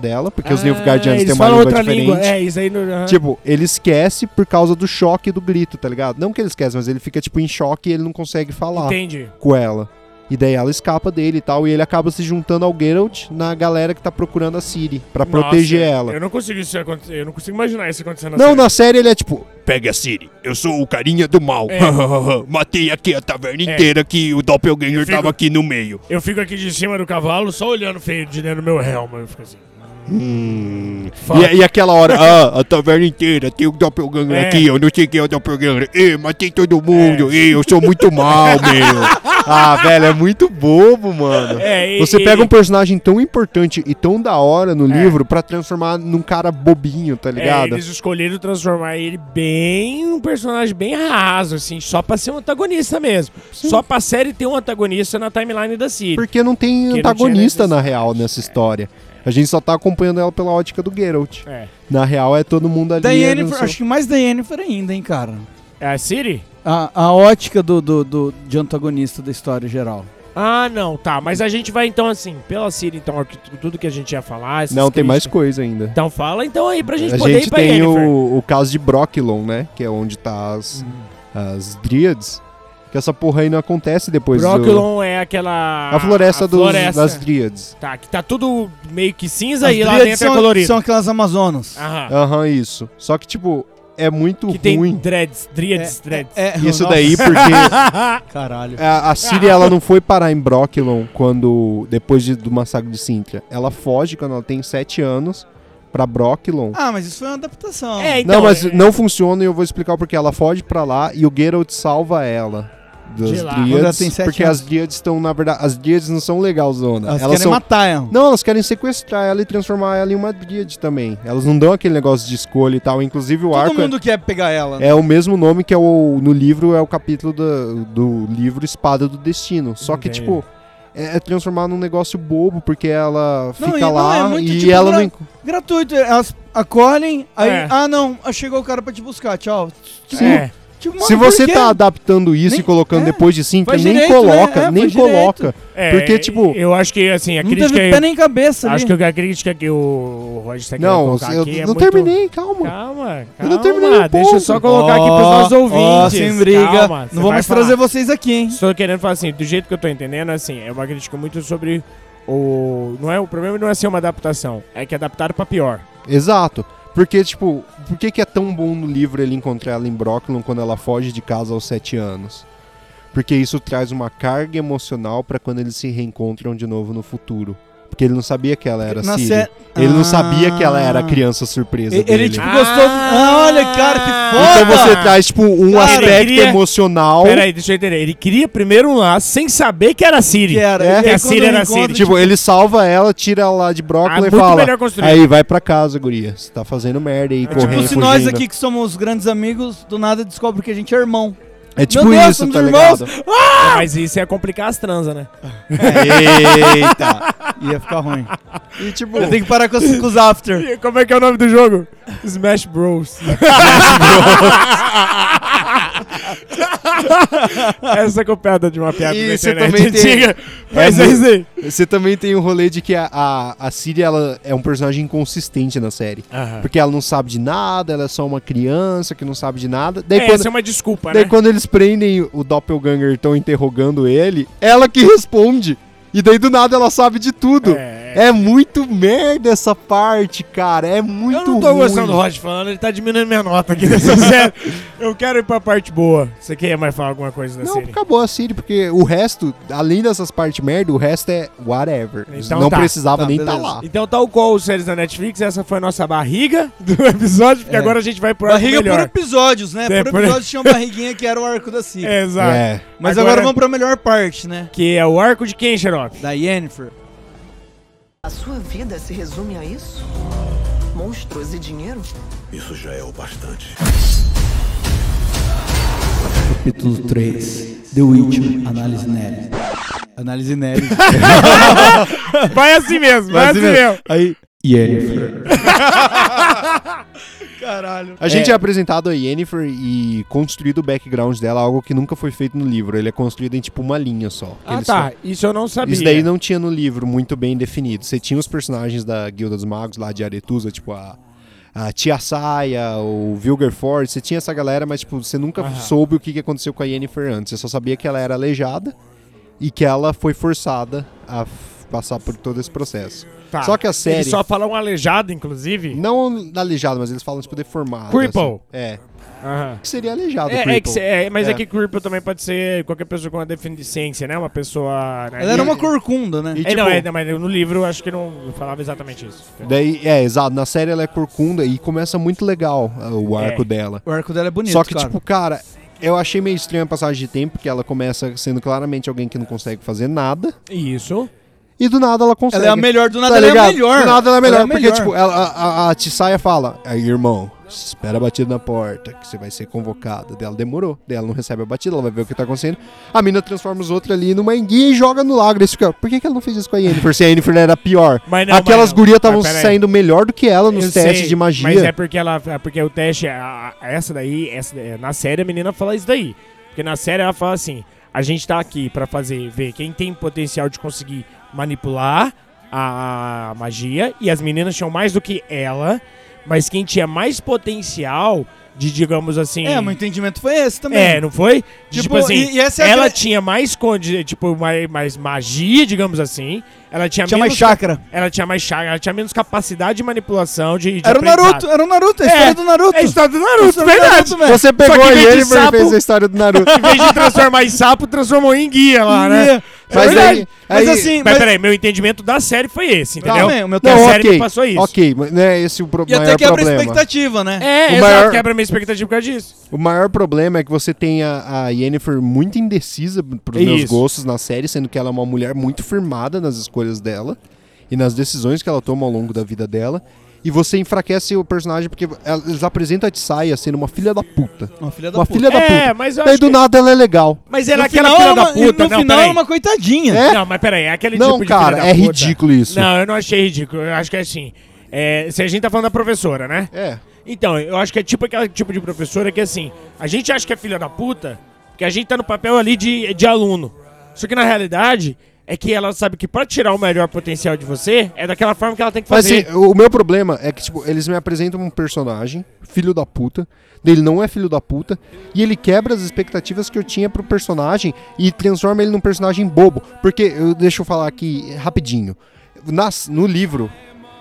dela, porque os Ah, Nilfgaardianos eles têm uma língua outra diferente. língua. É, isso aí no. Tipo, ele esquece por causa do choque do grito, tá ligado? Não que ele esquece, mas ele fica, tipo, em choque e ele não consegue falar Entendi. com ela. E daí ela escapa dele e tal, e ele acaba se juntando ao Geralt na galera que tá procurando a Ciri, pra proteger ela. Eu não consigo isso acontecer. Eu não consigo imaginar isso acontecendo na Não, série. na série ele é tipo, pega a Siri, eu sou o carinha do mal. É. Matei aqui a taverna É. inteira que o Doppelganger Eu fico- tava aqui no meio. Eu fico aqui de cima do cavalo só olhando feio de dentro do meu helm. Eu fico assim. Hum. E, e aquela hora, ah, a taverna inteira, tem o Doppelganger É. aqui, eu não sei quem é o Doppelganger. Ê, matei todo mundo, Ê, eu sou muito mal, meu. Ah, velho, é muito bobo, mano. É, e- Você e- pega um personagem tão importante e tão da hora no É. livro pra transformar num cara bobinho, tá É, ligado? eles escolheram transformar ele bem um personagem bem raso, assim, só pra ser um antagonista mesmo. Só pra série ter um antagonista na timeline da Siri. Porque não tem não antagonista tinha na real nessa história. A gente só tá acompanhando ela pela ótica do Geralt. É. Na real é todo mundo ali. Da é, Yennefer, não sei- acho que mais da Yennefer ainda, hein, cara. É a Siri? A, a ótica do, do, do- de antagonista da história geral. Ah, não, tá. Mas a gente vai então assim, pela Siri, então, tudo que a gente ia falar. essas Não, tem mais coisa ainda. Então fala então aí pra gente a poder gente ir pra tem o, o caso de Brocklon, né? Que é onde tá as, as Dríades. Que essa porra aí não acontece depois do... Brocklon é aquela. A floresta, a dos, floresta. das Dríades. Tá, que tá tudo meio que cinza As e lá dentro é são, colorido. são aquelas Amazonas. Aham. Aham, isso. Só que, tipo, é muito Que tem ruim. dreads, dríades, dreads. É, Isso nossa, daí porque Caralho. a, a Ciri ela não foi parar em Brocklon quando depois de- do massacre de Sintra. Ela foge quando ela tem 7 anos pra Brocklon. Ah, mas isso foi uma adaptação. É, então. não, mas é- não funciona e eu vou explicar porque ela foge pra lá e o Geralt salva ela das lá. Dríades, tem sete porque anos. as Dríades estão na verdade, as Dríades não são legalzona. Elas, elas querem são matar ela. Não, elas querem sequestrar ela e transformar ela em uma Dríade também. Elas não dão aquele negócio de escolha e tal, inclusive o Todo arco é- mundo quer pegar ela. né? é o mesmo nome que é o no livro é o capítulo do, do livro Espada do Destino. Só que tipo é, é transformar num negócio bobo porque ela Não, fica e não, lá é muito, e tipo, ela gra- não Gratuito. Elas acolhem, aí. É. Ah, não. Chegou o cara pra te buscar. Tchau. Tipo, É. tipo, Se mano, você por quê? tá adaptando isso Nem- e colocando é, depois de cinco, faz nem direito, coloca, né? É, nem coloca. É, Porque, tipo- Eu acho que, assim, a Não crítica. teve pé nem cabeça ali. Acho que a crítica que o Roger está querendo Não, colocar eu aqui é não muito... terminei, calma. Calma, calma. Eu não terminei o Deixa eu só colocar aqui pros nossos ouvintes. Ó, sem briga. Calma, você não vou mais falar. trazer vocês aqui, hein? Estou querendo falar assim, do jeito que eu tô entendendo, assim, é uma crítica muito sobre o... Não é, o problema não é ser uma adaptação, é que adaptaram pra pior. Exato. Porque, tipo, por que, que é tão bom no livro ele encontrar ela em Brooklyn quando ela foge de casa aos sete anos? Porque isso traz uma carga emocional pra quando eles se reencontram de novo no futuro. Porque ele não sabia que ela era Na Siri. sé- Ele não Ah. sabia que ela era a criança surpresa Ele, dele. tipo, gostou. Ah, olha, cara, que foda! então você traz, tipo, um Cara, aspecto ele queria- emocional. Pera aí, deixa eu entender. Ele queria primeiro um lá sem saber que era a Siri. Que era. É, que a Siri ele era encontra, Siri. Tipo, ele salva ela, tira ela lá de Ah, Brooklyn e fala. Aí, vai pra casa, guria. Você tá fazendo merda aí, É, correndo, Tipo, se nós fugindo." aqui que somos grandes amigos, do nada descobre que a gente é irmão. É tipo Meu Deus, isso, tá irmãos! ligado? Mas isso é complicar as transas, né? Eita! Ia ficar ruim. E tipo, Eu tenho que parar com os, com os after. E Como é que é o nome do jogo? Smash Bros. Essa é copiada de uma piada E da você internet também tem- antiga. Mas É é isso aí. você também tem o rolê de que a, a, a Siri ela é um personagem inconsistente na série. Aham. Porque ela não sabe de nada, ela é só uma criança que não sabe de nada. Daí, É, quando, essa é uma desculpa, daí né? quando eles prendem o Doppelganger e estão interrogando ele, ela que responde. E daí do nada ela sabe de tudo. É. É, muito merda essa parte, cara. É muito Eu não tô ruim. gostando do Rod falando, ele tá diminuindo minha nota aqui nessa série. Eu quero ir pra parte boa. Você quer mais falar alguma coisa da Não, série? acabou a Siri, porque o resto, além dessas partes merda, o resto é whatever. Então não tá. precisava Tá, nem estar beleza. lá. Então, tal qual os séries da Netflix, essa foi a nossa barriga do episódio, porque É. agora a gente vai pro arco Barriga por melhor. episódios, né? É, por por- episódio tinha uma barriguinha que era o arco da Ciri. É, exato. É. Mas Agora- agora, vamos pra melhor parte, né? Que é o arco de quem, Xerox? Da Yennefer. A sua vida se resume a isso? Monstros e dinheiro? Isso já é o bastante. Capítulo 3. The Witcher. Análise Nery. Análise Nery. Vai assim mesmo, vai assim mesmo. Aí, Yennefer. Caralho. A gente é. apresentado a Yennefer e construído o background dela, algo que nunca foi feito no livro. Ele é construído em tipo uma linha só. Ah, tá. só- Isso eu não sabia. Isso daí não tinha no livro muito bem definido. Você tinha os personagens da Guilda dos Magos lá de Aretusa, tipo a, a Tia Saia, o Vilgerford, você tinha essa galera, mas tipo, você nunca Aham. soube o que que aconteceu com a Yennefer antes. Você só sabia que ela era aleijada e que ela foi forçada a passar por todo esse processo. Tá. Só que a série... Eles só falam aleijado, inclusive. Não aleijado, mas eles falam tipo deformado. Cripple. assim. É. Aham. Que seria aleijado, É, é que é, mas é. É. que cripple também pode ser qualquer pessoa com uma deficiência, né? Uma pessoa. Né? Ela era uma corcunda, né? E, É, não, tipo, é, não, mas no livro eu acho que não falava exatamente isso. Daí, é, exato. Na série ela é corcunda e começa muito legal uh, o arco É. dela. O arco dela é bonito, Só que, cara. tipo, cara, eu achei meio estranha a passagem de tempo, porque ela começa sendo claramente alguém que não consegue fazer nada. Isso. E do nada ela consegue. Ela é a melhor, do nada Tá ela é a ligado? melhor. Do nada ela é melhor, Ela é porque, melhor. tipo, ela, a, a, a Tissaia fala: Aí, irmão, espera a batida na porta, que você vai ser convocado. Daí ela demorou, daí ela não recebe a batida, ela vai ver o que tá acontecendo. A mina transforma os outros ali numa enguia e joga no lago. Daí você fica, por que, que ela não fez isso com a Yennefer? Se a Yennefer era pior. Mas não, Aquelas gurias estavam saindo melhor do que ela nos testes sei, de magia. Mas é porque ela. é Porque o teste. a- a- essa daí. Essa, é, na série a menina fala isso daí. Porque na série ela fala assim: a gente tá aqui pra fazer. Ver quem tem potencial de conseguir manipular a, a magia. E as meninas tinham mais do que ela. Mas quem tinha mais potencial de, digamos assim. É, meu entendimento foi esse também. É, não foi? De, Tipo, Tipo, assim, e- e essa é ela gra- tinha mais, condi- tipo, mais, mais magia, digamos assim. Ela tinha, Tinha mais menos chakra. Ela tinha mais chakra, ela tinha menos capacidade de manipulação, de, de Era o. Naruto, era o Naruto, a É, história do Naruto. É a história do Naruto, História do verdade. Naruto, velho. Você pegou que Yennefer e fez a história do Naruto. Em vez de transformar em sapo, transformou em guia lá, né? É Mas verdade. aí, Mas aí- assim, Mas, mas, peraí, meu entendimento da série foi esse, entendeu? Também, o meu a Não, série ok, me passou isso. ok, mas não é esse o pro e até maior quebra a problema. expectativa, né? É, O exato, maior- quebra minha expectativa por causa disso. O maior problema é que você tem a, a Yennefer muito indecisa pros meus Isso. gostos na série, sendo que ela é uma mulher muito firmada nas escolhas dela e nas decisões que ela toma ao longo da vida dela. E você enfraquece o personagem porque ela- eles apresentam a Tsaya sendo uma filha da puta. Uma filha da Uma puta. filha da É, puta. mas eu Daí do que... nada ela é legal. Mas ela é aquela filha da puta, no não, final peraí. é uma coitadinha. É? Não, mas peraí, é aquele Não, tipo de cara, filha da é puta. ridículo isso. Não, eu não achei ridículo. Eu acho que é assim. é, se a gente tá falando da professora, né? É. Então, eu acho que é tipo aquele tipo de professora que assim, a gente acha que é filha da puta, porque a gente tá no papel ali de, de aluno. Só que na realidade é que ela sabe que pra tirar o melhor potencial de você, é daquela forma que ela tem que Mas fazer. assim, o meu problema é que, tipo, eles me apresentam um personagem, filho da puta, ele não é filho da puta, e ele quebra as expectativas que eu tinha pro personagem e transforma ele num personagem bobo. Porque, eu, deixa eu falar aqui rapidinho. Nas, no livro,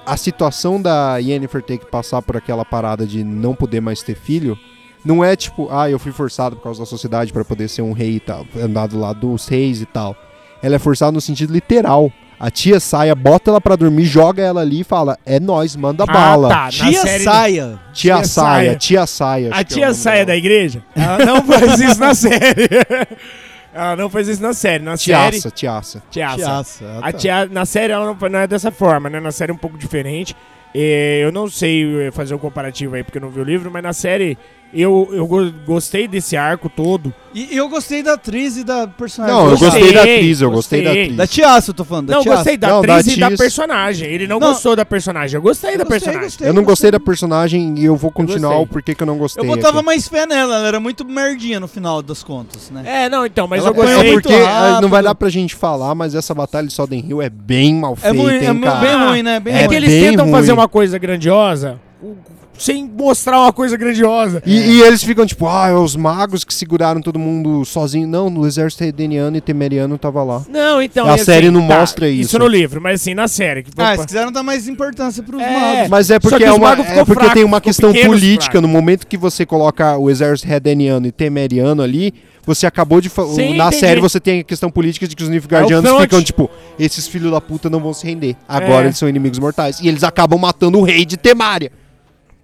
a situação da Yennefer ter que passar por aquela parada de não poder mais ter filho, não é tipo, ah, eu fui forçado por causa da sociedade pra poder ser um rei e tal, andar do lado dos reis e tal. Ela é forçada no sentido literal. A tia saia, bota ela pra dormir, joga ela ali e fala: É nós, manda bala. tá. Na Tia série- Saia. Tia, Tia saia, Saia. tia saia. A é tia nome saia da igreja, ela não faz isso na série. ela não faz isso na série. Na série. Tiaça, tiaça. Tiaça. Tiaça. ah, A tá. tia, na série ela não, não é dessa forma, né? Na série é um pouco diferente. É, eu não sei eh, fazer um comparativo aí porque eu não vi o livro, mas na série Eu, eu go- gostei desse arco todo. E eu gostei da atriz e da personagem. Não, eu Gostei, gostei da atriz, eu gostei da gostei. atriz. Da Tiaça, eu tô falando. Da não, Tiaça. gostei da Não, da atriz e da personagem. Ele não, Não. gostou da personagem. Eu gostei da Gostei, personagem. gostei, Eu não gostei da personagem e eu vou continuar o porquê que eu não gostei. Eu botava aqui. mais fé nela, ela era muito merdinha no final das contas, né? É, não, então, mas Ela eu gostei. É muito porque rápido. não vai dar pra gente falar, mas essa batalha de Soden Hill é bem mal É, feita, muito, hein, é bem ruim, né? Bem É ruim. que eles bem tentam ruim. fazer uma coisa grandiosa o- sem mostrar uma coisa grandiosa. E, e eles ficam tipo, ah, é os magos que seguraram todo mundo sozinho. Não, no exército redeniano e temeriano tava lá. Não, então. A assim, série não tá, mostra isso. Isso no livro, mas assim, na série. Que Ah, eles quiseram dar mais importância pros É. magos. Mas é porque que é, os uma, é porque fraco, tem uma questão pequenos, política. fraco. No momento que você coloca o exército redeniano e temeriano ali, você acabou de falar. Na entendi. série você tem a questão política de que os Nilfgaardianos front. ficam tipo, esses filhos da puta não vão se render. Agora É. eles são inimigos mortais. E eles acabam matando o rei de Temária.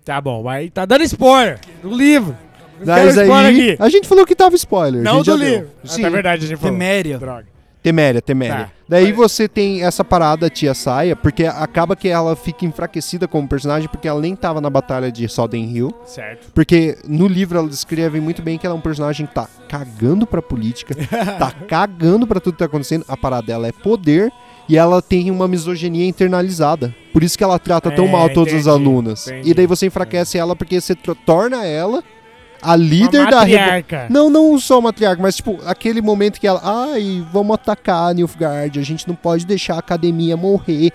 Tá bom, mas tá dando spoiler do livro. Não Mas quero spoiler aí. aqui. A gente falou que tava spoiler. a Não gente já do deu. livro. Ah, Sim. tá verdade, a gente falou. Teméria. Droga. Teméria, Teméria. Tá. Daí você tem essa parada Tia Saia, porque acaba que ela fica enfraquecida como personagem, porque ela nem tava na batalha de Soden Hill. Certo. Porque no livro ela descreve muito bem que ela é um personagem que tá cagando pra política, tá cagando pra tudo que tá acontecendo. A parada dela é poder e ela tem uma misoginia internalizada. Por isso que ela trata tão É, mal todas as entendi, alunas. entendi. E daí você enfraquece ela porque você torna ela a líder Uma da matriarca. Não, não só matriarca, mas tipo, aquele momento que ela, ai, vamos atacar a Nilfgaard, a gente não pode deixar a academia morrer.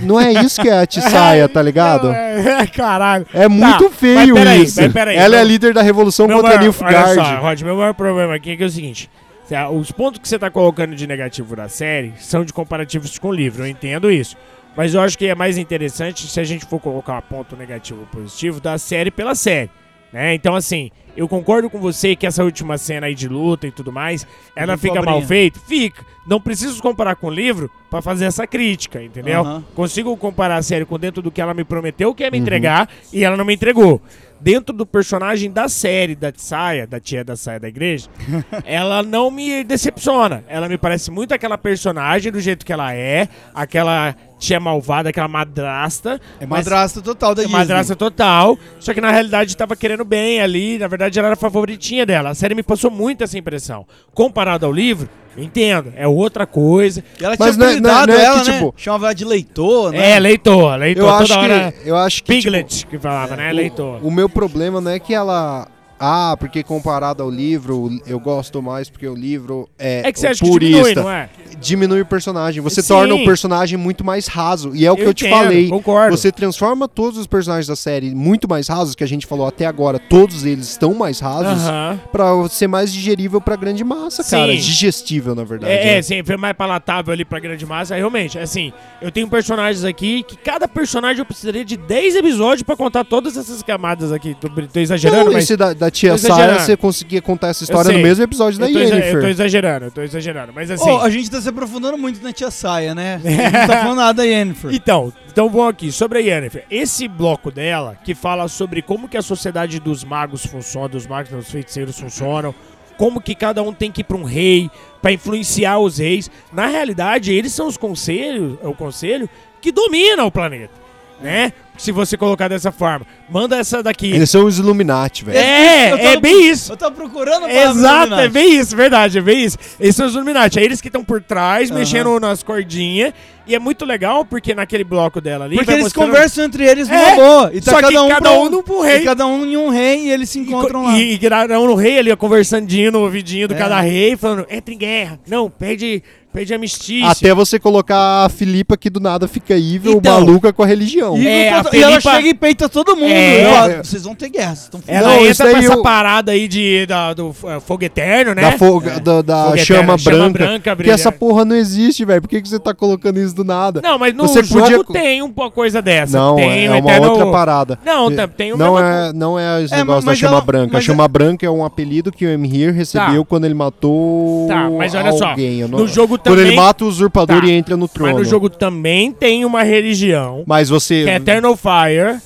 Não é isso que é a Tissaia, tá ligado? Não, é, caralho. É muito feio mas peraí, isso. mas peraí, ela é a líder da revolução contra a maior- Nilfgaard. Olha só, Rod, meu maior problema aqui é, que é o seguinte. Tá, Os pontos que você tá colocando de negativo da série são de comparativos com o livro, eu entendo isso. Mas eu acho que é mais interessante se a gente for colocar um ponto negativo ou positivo da série pela série. Né? Então, assim, eu concordo com você que essa última cena aí de luta e tudo mais, ela fica mal feita? Fica. Não preciso comparar com o livro pra fazer essa crítica, entendeu? Aham. Consigo comparar a série com dentro do que ela me prometeu que ia me entregar e ela não me entregou. Dentro do personagem da série da Saia, da tia da Saia da igreja, ela não me decepciona. Ela me parece muito aquela personagem do jeito que ela é, aquela tia malvada, aquela madrasta. É madrasta total da é Disney. madrasta total, só que na realidade tava querendo bem ali, na verdade ela era a favoritinha dela. A série me passou muito essa impressão. Comparado ao livro, entendo, é outra coisa. E ela Mas tinha não é- não é- apelidado não é ela, que, né? tipo- Chamava ela de leitor, né? É, leitor, leitor, Eu toda acho hora. que, eu acho que tipo, Piglet, que falava, né? Leitor. o meu problema não é que ela ah, porque comparado ao livro, eu gosto mais porque o livro é, É que você acha que purista. diminui, não é? Diminui o personagem. Você Sim. torna o personagem muito mais raso. E é o que Eu te falei. concordo. Você transforma todos os personagens da série muito mais rasos, que a gente falou até agora, todos eles estão mais rasos, Aham. pra ser mais digerível pra grande massa, Sim. cara. Digestível, na verdade. É, né? é, sim, foi mais palatável ali pra grande massa. Realmente, assim, eu tenho personagens aqui que cada personagem eu precisaria de 10 episódios pra contar todas essas camadas aqui. Tô, tô exagerando, Não, mas. esse da, da tia exagerando. você conseguia contar essa história no mesmo episódio da Yennefer. eu tô exagerando, eu tô exagerando. Mas assim. Ô, a gente tá se aprofundando muito na tia Saia, né? A gente não tá falando nada da Yennefer. Então, então vamos aqui, sobre a Yennefer. Esse bloco dela, que fala sobre como que a sociedade dos magos funciona, dos magos, dos feiticeiros funcionam, como que cada um tem que ir pra um rei, pra influenciar os reis. Na realidade, eles são os conselhos, é o conselho que domina o planeta, né? Se você colocar dessa forma. Manda essa daqui. Eles são os Illuminati, velho. É, Eu é bem isso. Eu tava procurando a Exato, é bem isso, verdade, é bem isso. Esses são os Illuminati, é eles que estão por trás, Aham. mexendo nas cordinhas. E é muito legal porque naquele bloco dela ali. Porque vai eles mostrando- conversam entre eles numa É, boa. E tá só que cada um cada um num pro rei. E cada um em um rei e eles se encontram e, lá. E, e graram no rei ali, ó, conversandinho no ouvidinho do É. cada rei, falando: entra em guerra. Não, pede, pede amnistia. Até você colocar a Filipa que do nada fica evil, Então. maluca com a religião. E, É, e a ela Felipa- chega e peita todo mundo. É. E fala, É. Vocês vão ter guerra, vocês estão Ela Não, entra com essa eu- parada aí de, da, do uh, fogo eterno, né? Da, foga, da, da Fogo chama, eterno, chama branca. branca que brilha. essa porra não existe, velho. Por que, que você tá colocando isso do nada? Não, mas no Você jogo podia tem um pouco coisa dessa. Não, tem é uma eterno- outra parada. Não, tá- tem o não mesmo- é, não é esse É, negócio da mas chama ela- branca. A chama branca é um apelido que o Emir recebeu Tá. quando ele matou Tá, mas olha só, no jogo Quando ele também- mata o usurpador Tá, e entra no trono. Mas no jogo também tem uma religião, Mas você... que é Eternal Fire,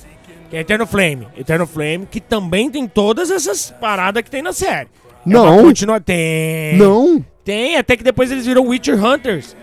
que é Eternal Flame. Eternal Flame, que também tem todas essas paradas que tem na série. É Não. uma Continua, tem. Não. Tem, até que depois eles viram Witcher Hunters.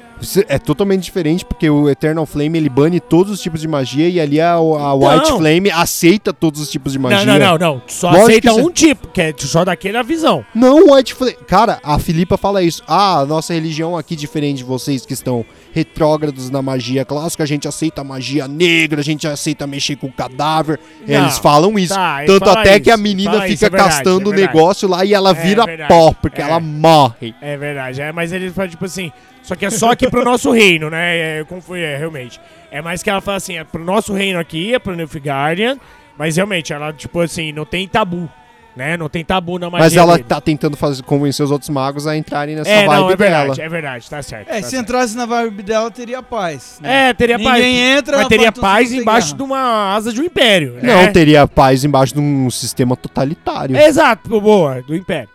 É totalmente diferente, porque o Eternal Flame ele bane todos os tipos de magia e ali a, a White Não. Flame aceita todos os tipos de magia. Não, não, não, não. Só Lógico aceita um tipo, que é só daquele a visão. Não, White Flame. Cara, a Filipa fala isso. Ah, a nossa religião aqui, diferente de vocês que estão retrógrados na magia clássica, a gente aceita magia negra, a gente aceita mexer com o cadáver. Não. Eles falam isso. Tá, Tanto fala até isso, que a menina fica isso, é verdade, castando o é negócio lá e ela É vira verdade, pó, porque é. ela morre. É verdade, é, mas ele fala, tipo assim, só que é só aqui pro nosso reino, né? É, como foi, é, realmente. É mais que ela fala assim, é pro nosso reino aqui, é pro Nilfgaardian, mas realmente, ela, tipo assim, não tem tabu, né? Não tem tabu na magia Mas ela dele. tá tentando fazer, convencer os outros magos a entrarem nessa É, vibe não, é dela. verdade, é verdade, tá certo. É, tá se certo. entrasse na vibe dela, teria paz. né? É, teria Ninguém paz. entra, mas teria paz embaixo guerra. de uma asa de um império. Não, né? teria paz embaixo de um sistema totalitário. Exato, boa, do Império.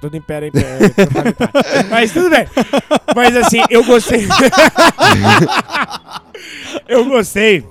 Todo Império é Império. é. Mas tudo bem. Mas assim, eu gostei. eu gostei.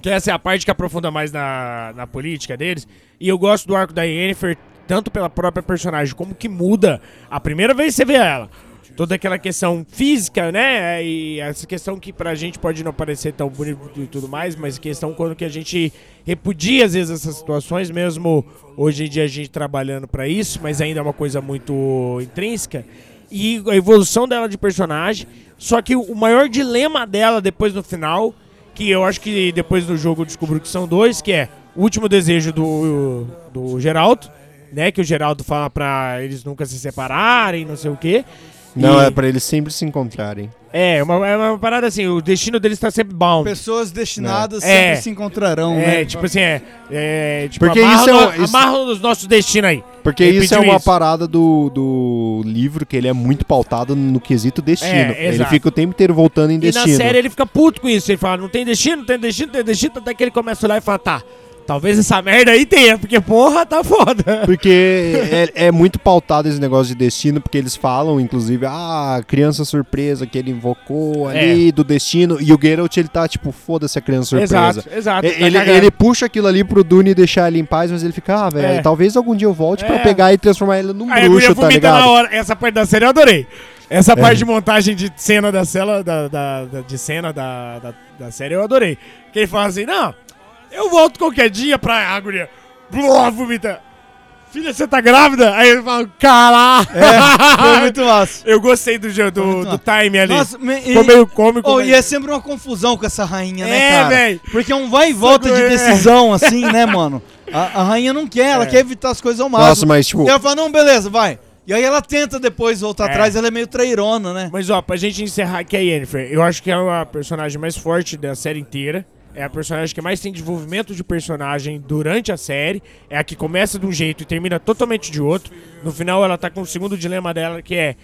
Que essa é a parte que aprofunda mais na, na política deles. E eu gosto do arco da Yennefer, tanto pela própria personagem, como que muda a primeira vez que você vê ela. Toda aquela questão física, né? E essa questão que pra gente pode não parecer tão bonito e tudo mais, mas questão quando que a gente repudia às vezes essas situações, mesmo hoje em dia a gente trabalhando pra isso, mas ainda é uma coisa muito intrínseca. E a evolução dela de personagem. Só que o maior dilema dela depois no final, que eu acho que depois do jogo eu descobri que são dois, que é o último desejo do, do Geraldo, né? Que o Geraldo fala pra eles nunca se separarem, não sei o quê. Não, E- é pra eles sempre se encontrarem. é, uma, é uma parada assim, o destino deles tá sempre bound. Pessoas destinadas É. sempre se encontrarão, É, né? tipo assim, é. é tipo, Porque isso é um- isso- amarra os nossos destinos aí. Porque isso é uma isso. parada do, do livro, que ele é muito pautado no quesito destino. É, ele fica o tempo inteiro voltando em E destino. na série ele fica puto com isso. Ele fala, não tem destino, não tem destino, não tem destino. Até que ele começa a olhar e fala, tá, talvez essa merda aí tenha, porque porra, tá foda. Porque é, é muito pautado esse negócio de destino, porque eles falam, inclusive, ah, criança surpresa que ele invocou ali do destino. E o Geralt, ele tá tipo, foda-se a criança surpresa. Exato, exato. Tá Ele, cagando. ele puxa aquilo ali pro Dune deixar ele em paz, mas ele fica, ah, velho, É. talvez algum dia eu volte pra É. pegar e transformar ele num Aí bruxo, tá ligado? na hora. Essa parte da série eu adorei. Essa parte de montagem de cena da cela, da, da- da- de cena da, da, da série eu adorei. Que ele fala assim, não, eu volto qualquer dia pra a guria. Blá, vomita. Filha, você tá grávida? Aí ele fala, caralho. Foi muito massa. Eu gostei do, do, do massa. time ali. Nossa, me- Ficou e- meio cômico. Oh, e é sempre uma confusão com essa rainha, né, É, cara? véi. Porque é um vai e volta de É. decisão, assim, né, mano? A, a rainha não quer, ela É. quer evitar as coisas ao máximo. Nossa, mas tipo, E ela fala, não, beleza, vai. E aí ela tenta depois voltar É. atrás, ela é meio trairona, né? Mas ó, pra gente encerrar aqui a Yennefer, eu acho que é a personagem mais forte da série inteira. É a personagem que mais tem desenvolvimento de personagem durante a série. É a que começa de um jeito e termina totalmente de outro. No final ela tá com o segundo dilema dela, que é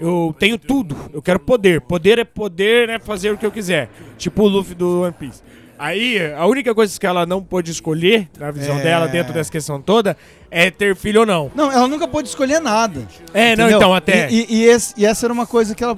eu tenho tudo, eu quero poder. Poder é poder, né? Fazer o que eu quiser. Tipo o Luffy do One Piece. Aí, a única coisa que ela não pôde escolher, na visão É. dela, dentro dessa questão toda, é ter filho ou não. Não, ela nunca pôde escolher nada. É, não, entendeu? então, até. E, e- e esse- e essa era uma coisa que ela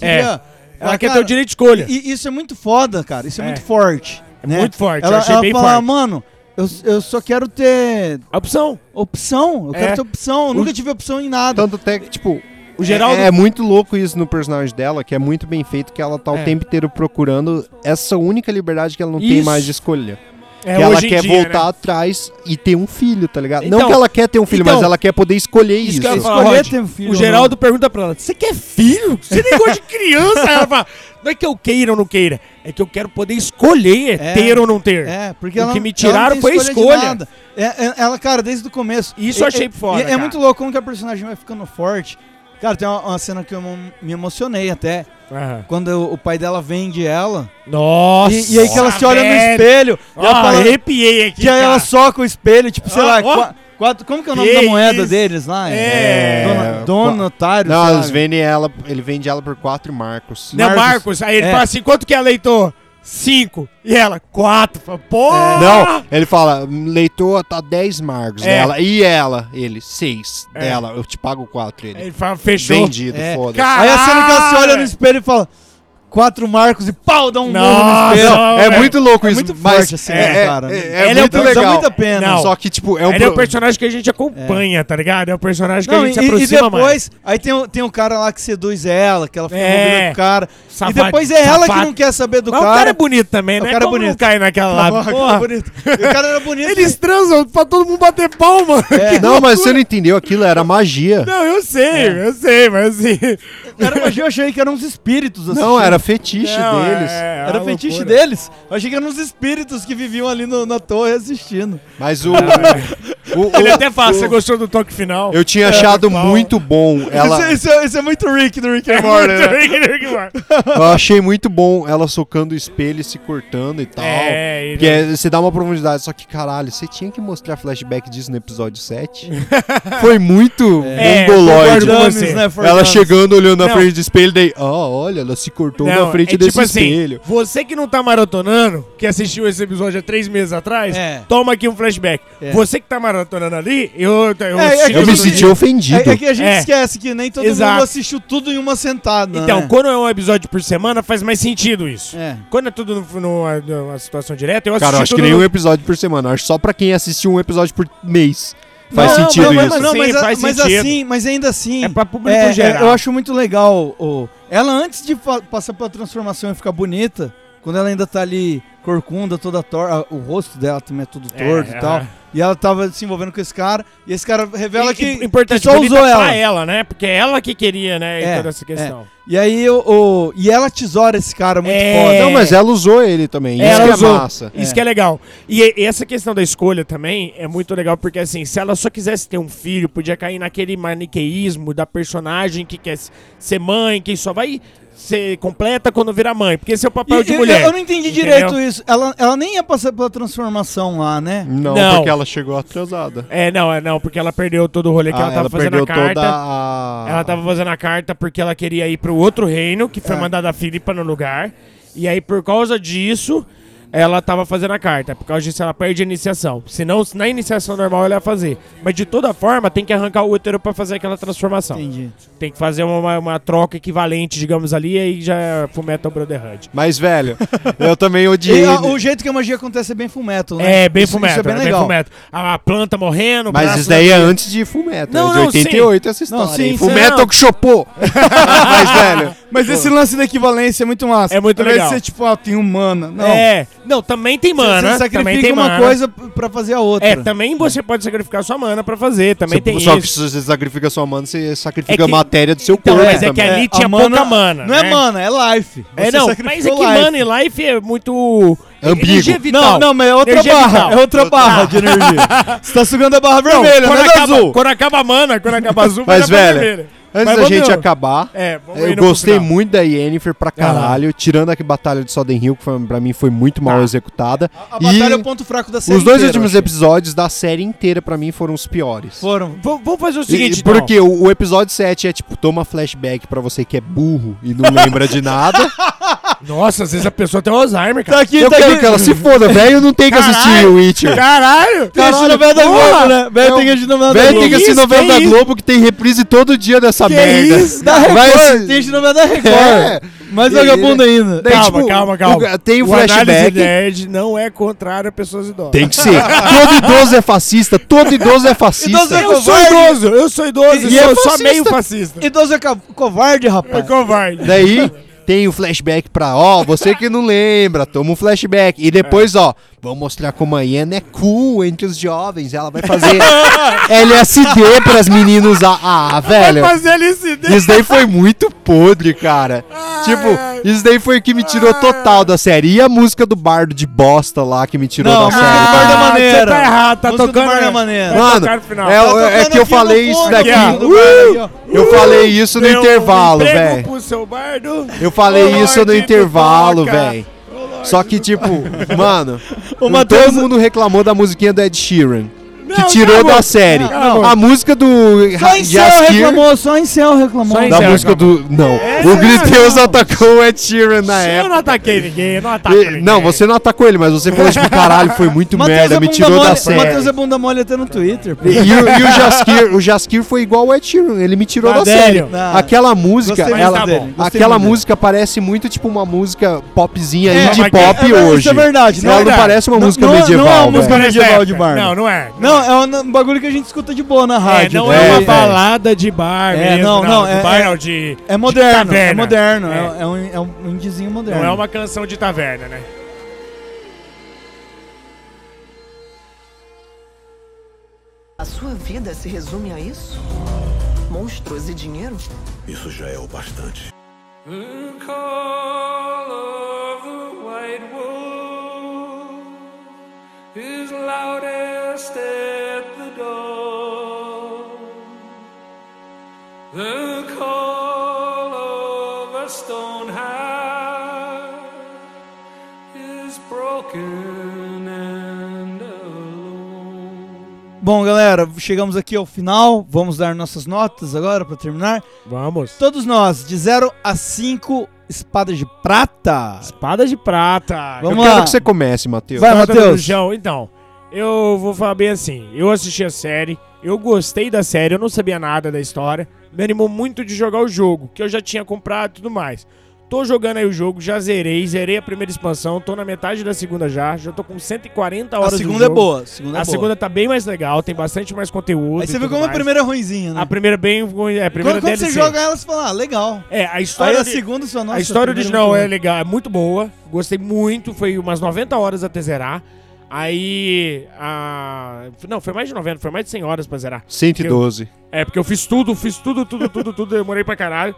É. queria. ela quer ter cara, o direito de escolha. E isso é muito foda, cara. Isso é, É. muito forte. É né? muito forte, Ela, eu achei ela bem fala, forte. mano, eu, eu só quero ter opção. opção. Eu quero É. ter opção. Eu nunca tive opção em nada. tanto até que, tipo, O Geraldo. É, é muito louco isso no personagem dela, que é muito bem feito, que ela tá o É. tempo inteiro procurando essa única liberdade que ela não tem Isso. mais de escolha. É, que ela quer dia, voltar né? atrás e ter um filho, tá ligado? Então- não que ela quer ter um filho, então, mas ela quer poder escolher isso isso. Escolher Rod, ter um filho O Geraldo pergunta pra ela: Você quer filho? Você nem gosta de criança? Ela fala: Não é que eu queira ou não queira, é que eu quero poder escolher É. ter ou não ter. É, porque O ela que me ela tiraram não foi a de escolha. nada. É, é- ela, cara, desde o começo. Isso eu É- achei é- foda, e É, muito louco como que a personagem vai ficando forte. Cara, tem uma, uma cena que eu me emocionei até. Aham. Quando o, pai dela vende ela. Nossa! E, e aí que ela se olha no velho. espelho. E ela fala, arrepiei aqui. que aí ela soca o espelho, tipo, sei lá, qua- quatro. Como que é o nome Que da moeda isso. deles lá? É. Dona, dona otário. Não, eles vendem ela, ele vende ela por quatro marcos. Não, Marcos. Marcos. Aí ele É. fala assim: Quanto que é, leitor? Cinco. E ela? Quatro. Fala, Porra! Não, ele fala, leitor tá 10 marcos É. dela. E ela? Ele, 6 É. dela. Eu te pago 4. Aí Ele. ele fala: Fechou. Vendido, É. foda-se. Aí a cena que ela se olha no espelho e fala: quatro marcos e pau, dá um Nossa, no espelho. não, é é. muito louco É isso, muito mas forte assim, é, cara. é, é Ele é muito um- legal. muita pena. Não. Só que tipo é um Ele é o pro- personagem que a gente acompanha, tá ligado? É o personagem que Não, a e, gente se e aproxima mais. depois, aí tem, o- tem um cara lá que seduz ela, que ela fica É. com o cara. Safado- e depois é ela que não quer saber do Mas cara. o cara é bonito também, O né? cara é não bonito. cai naquela lá. o cara é bonito. E o cara era bonito. Eles transam pra todo mundo bater palma. É. Não, mas você não entendeu, aquilo era magia. Não, eu sei, eu sei, mas assim... Cara, mas eu achei que eram uns espíritos assim. Não, era fetiche Não, deles. é- é Era uma fetiche loucura. deles. Eu achei que eram uns espíritos que viviam ali no- na torre assistindo. Mas o, é. o- o- Ele até fala, você gostou do toque final? Eu tinha achado muito bom ela. Isso, isso é, isso é muito Rick do Rick and É Morty. muito né? Rick and Morty. Eu achei muito bom ela socando o espelho e se cortando e tal. É, ele- Porque é- você dá uma profundidade, só que caralho, você tinha que mostrar flashback disso no episódio 7. Foi muito É, mongoloide. concordo com Dummies, você. né, for Ela dummies. chegando olhando na Não. frente do espelho, daí, ó, olha, ela se cortou na frente é desse tipo assim, espelho. você que não tá maratonando, que assistiu esse episódio há três meses atrás, É. toma aqui um flashback. É. Você que tá maratonando ali, eu, eu, É, é assisti que Eu me assim, senti ofendido. É, é que a gente É. esquece que nem todo Exato. mundo assistiu tudo em uma sentada. Então, né? quando é um episódio por semana, faz mais sentido isso. É. Quando é tudo no- numa, numa situação direta, eu assisti Cara, eu acho tudo que nem no- um episódio por semana. Acho só pra quem assistiu um episódio por mês. Faz Não, sentido não, mas, isso. Não, Sim, mas, a- faz mas sentido. assim, mas ainda assim. É pra público é, geral. é, eu acho muito legal. o- ela, antes de passar pela transformação e ficar bonita, quando ela ainda tá ali corcunda, toda torta, o rosto dela também é tudo É, torto e tal. É. E ela tava se envolvendo com esse cara, e esse cara revela E- que, importante, que só usou pra ela. ela, né? Porque é ela que queria, né? É, toda essa questão. E aí o, o- e ela tesoura esse cara muito É. foda. Não, mas ela usou ele também. Isso Ela que usou. é massa. Isso É. que é legal. E, e essa questão da escolha também é muito legal, porque assim, se ela só quisesse ter um filho, podia cair naquele maniqueísmo da personagem que quer ser mãe, que só vai ser completa quando virar mãe. Porque esse é o papel E- de mulher. Eu não entendi Entendeu? direito isso. Ela, ela nem ia passar pela transformação lá, né? Não, Não. porque ela chegou atrasada. É, não, é não, porque ela perdeu todo o rolê que Ah, ela tava fazendo perdeu a carta. toda a... Ela tava fazendo a carta porque ela queria ir pro outro reino, que É. foi mandada a Filipa no lugar. E aí, por causa disso, ela tava fazendo a carta. Por causa disso, ela perde a iniciação. Senão, na iniciação normal, ela ia fazer. Mas de toda forma, tem que arrancar o útero pra fazer aquela transformação. Entendi. Tem que fazer uma, uma, troca equivalente, digamos ali, e aí já é Fullmetal Brotherhood. Mas, velho, eu também odiei. E, a- o jeito que a magia acontece é bem fumeto, né? É, bem Isso- Fullmetal, Isso é bem é bem legal. Fullmetal. A, a planta morrendo, Mas braço isso daí é antes de Fullmetal. Não, é de não, 88 essa história. Não, sim, sim, Fullmetal não. que chopou. Mas, velho, Mas esse lance da equivalência é muito massa. É muito legal. ser tipo, ah, tem humana. Não. É, não, também tem mana. Você também sacrifica tem uma mana. coisa pra fazer a outra. É, também você pode sacrificar sua mana pra fazer, também Você- tem só que isso. se você sacrifica sua mana, você sacrifica É que- a matéria do seu Então, corpo mas é que também. ali a tinha pouca mana, Não né? é mana, é life. É, Você não, mas é que life. mana e life é muito... Ambíguo. Energia vital. Não, não, mas é outra Energia barra. vital. É outra barra de energia. Você tá sugando a barra Não, vermelha, quando, não é acaba, azul. quando acaba a mana, quando acaba azul, vai Mas, na velho, vermelha. Antes da gente acabar, É, eu gostei muito da Yennefer pra caralho. Tirando a batalha de Soden Hill, que foi, pra mim foi muito mal Tá. executada. A batalha é o ponto fraco da série os dois inteira, últimos episódios da série inteira, pra mim, foram os piores. Foram. V- Vamos fazer o seguinte, e então. porque o, o episódio 7 é tipo, toma flashback pra você que é burro e não lembra de nada. Nossa, às vezes a pessoa tem Alzheimer, cara. Tá aqui, eu tá quero aqui. que ela se foda, velho não tem que assistir Caralho! o Witcher. Caralho! Assistir novela da! Globo, né? Velho tem que assistir novela da Velho, Globo. tem que assistir novela da? Globo que tem reprise todo dia dessa Que merda. isso? Da Vai Record, que assistir novela da Record. É. Mais vagabundo ainda. Daí, Calma, tipo, calma, calma. o- tem o o flashback. nerd não é contrário a pessoas idosas. Tem que ser. todo idoso é fascista, todo idoso é fascista. Idoso é Eu sou covarde. idoso, eu sou idoso, E e é sou meio fascista. Idoso é co- covarde, É rapaz. covarde. Daí tem o flashback pra, ó, você que não lembra, toma um flashback. E depois, ó, vamos mostrar como a Ian é cool entre os jovens. Ela vai fazer LSD pras meninos usar. Ah, velho. Fazer LCD. Isso daí foi muito podre, cara. Ai, tipo, ai. Isso daí foi o que me tirou total da série. E a música do bardo de bosta lá que me tirou Não, da série. do Bardo é Ah, maneira. Você tá errado, tá Música do tocando. Bardo é maneira. Mano, é, Tá é que eu falei isso daqui. Uh! Eu falei isso no intervalo, velho. Eu falei isso no intervalo, velho. Só que, tipo, mano, O todo mundo reclamou da musiquinha do Ed Sheeran. Que tirou acabou. da série. Acabou. A música do Só em céu reclamou, só em céu reclamou. Só em da céu música do não, É, o Griteus não. atacou o Ed Sheeran na Eu época. não ataquei ninguém, eu não ataco E- ninguém. não, você não atacou ele, mas você falou tipo, caralho, foi muito Matheus merda, é me tirou mole, da série. Matheus é bunda mole até no Twitter. pô. E, o, e o Jaskier, o Jaskier foi igual o Ed Sheeran, ele me tirou Tá da série. Não. Aquela música, Gostei ela, gostei aquela música parece muito tipo uma música popzinha É, indie pop é, é, hoje. Isso é verdade. Ela é não parece uma Não- música não é- medieval. Não é uma música medieval de bar. Não, não é. Não, é um um bagulho que a gente escuta de boa na É, rádio. não É, é, uma balada de bar É, mesmo, não, não, de é- bar é- não, de... É moderno, é moderno. É. É, é um, é um indizinho moderno. Não é uma canção de taverna, né? A sua vida se resume a isso? Monstros e dinheiro? Isso já é o bastante. The call of the white wolf is loudest at the dawn. The call of a stone heart is broken and alone. Bom, galera, chegamos aqui ao final. Vamos dar nossas notas agora pra terminar. Vamos. Todos nós, de 0 a 5 espadas de prata. Espada de prata. Vamos Eu quero lá. que você comece, Matheus. Vai, Matheus. Então, eu vou falar bem assim. Eu assisti a série, eu gostei da série, eu não sabia nada da história. Me animou muito de jogar o jogo, que eu já tinha comprado e tudo mais. Tô jogando aí o jogo, já zerei, zerei a primeira expansão, tô na metade da segunda já, já tô com 140 A horas do segunda é jogo. boa. A segunda é A boa. segunda tá bem mais legal, tem bastante mais conteúdo. Aí você vê tudo como a primeira é ruimzinha, né? A primeira bem. É, a primeira quando, quando você DLC. joga ela, você fala, ah, legal. É, a Aí história. a de- segunda, sua nossa. a história primeira original é legal, é muito boa. Gostei muito, foi umas 90 horas até zerar. Aí. A... Não, foi mais de 90, foi mais de 100 horas pra zerar. 112. É, porque eu fiz tudo, fiz tudo, tudo, tudo, tudo, demorei pra caralho.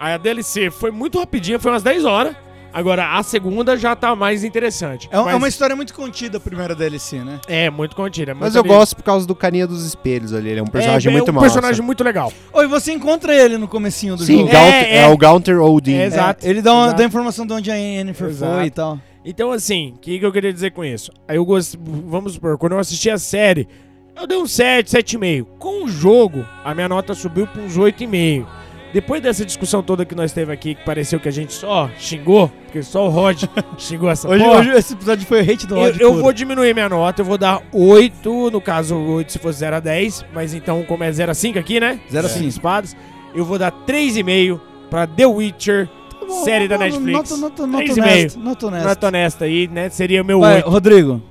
Aí a DLC foi muito rapidinha, foi umas 10 horas. Agora a segunda já tá mais interessante. É, é Mas- uma história muito contida a primeira DLC, né? É, muito contida. Mas muito eu ali- gosto por causa do carinha dos espelhos ali. Ele é um personagem é, muito é um massa. personagem muito legal. Oi, você encontra ele no comecinho do Sim, jogo. Gaunter- É, é, é. o Gaunter Odin. É, exato. É, ele dá, uma, Exato. dá informação de onde a Yennefer foi e tal. Então, assim, o que, que eu queria dizer com isso? Aí eu gosto. Vamos supor, quando eu assisti a série, eu dei um 7, 7,5. Com o jogo, a minha nota subiu pra uns 8,5. Depois dessa discussão toda que nós teve aqui, que pareceu que a gente só xingou, porque só o Rod xingou essa Hoje, porra. hoje esse episódio foi hate do eu, ódio eu puro. vou diminuir minha nota, eu vou dar 8, no caso 8 se fosse 0 a 10, mas então como é 0 a 5 aqui, né? 0 a Cinco 5. espadas, eu vou dar 3,5 pra The Witcher, bom, série tá da Netflix. Nota, nota, nota 3,5. honesta. Nota honesta. Nota honesta aí, né? Seria o meu Vai, 8. Rodrigo.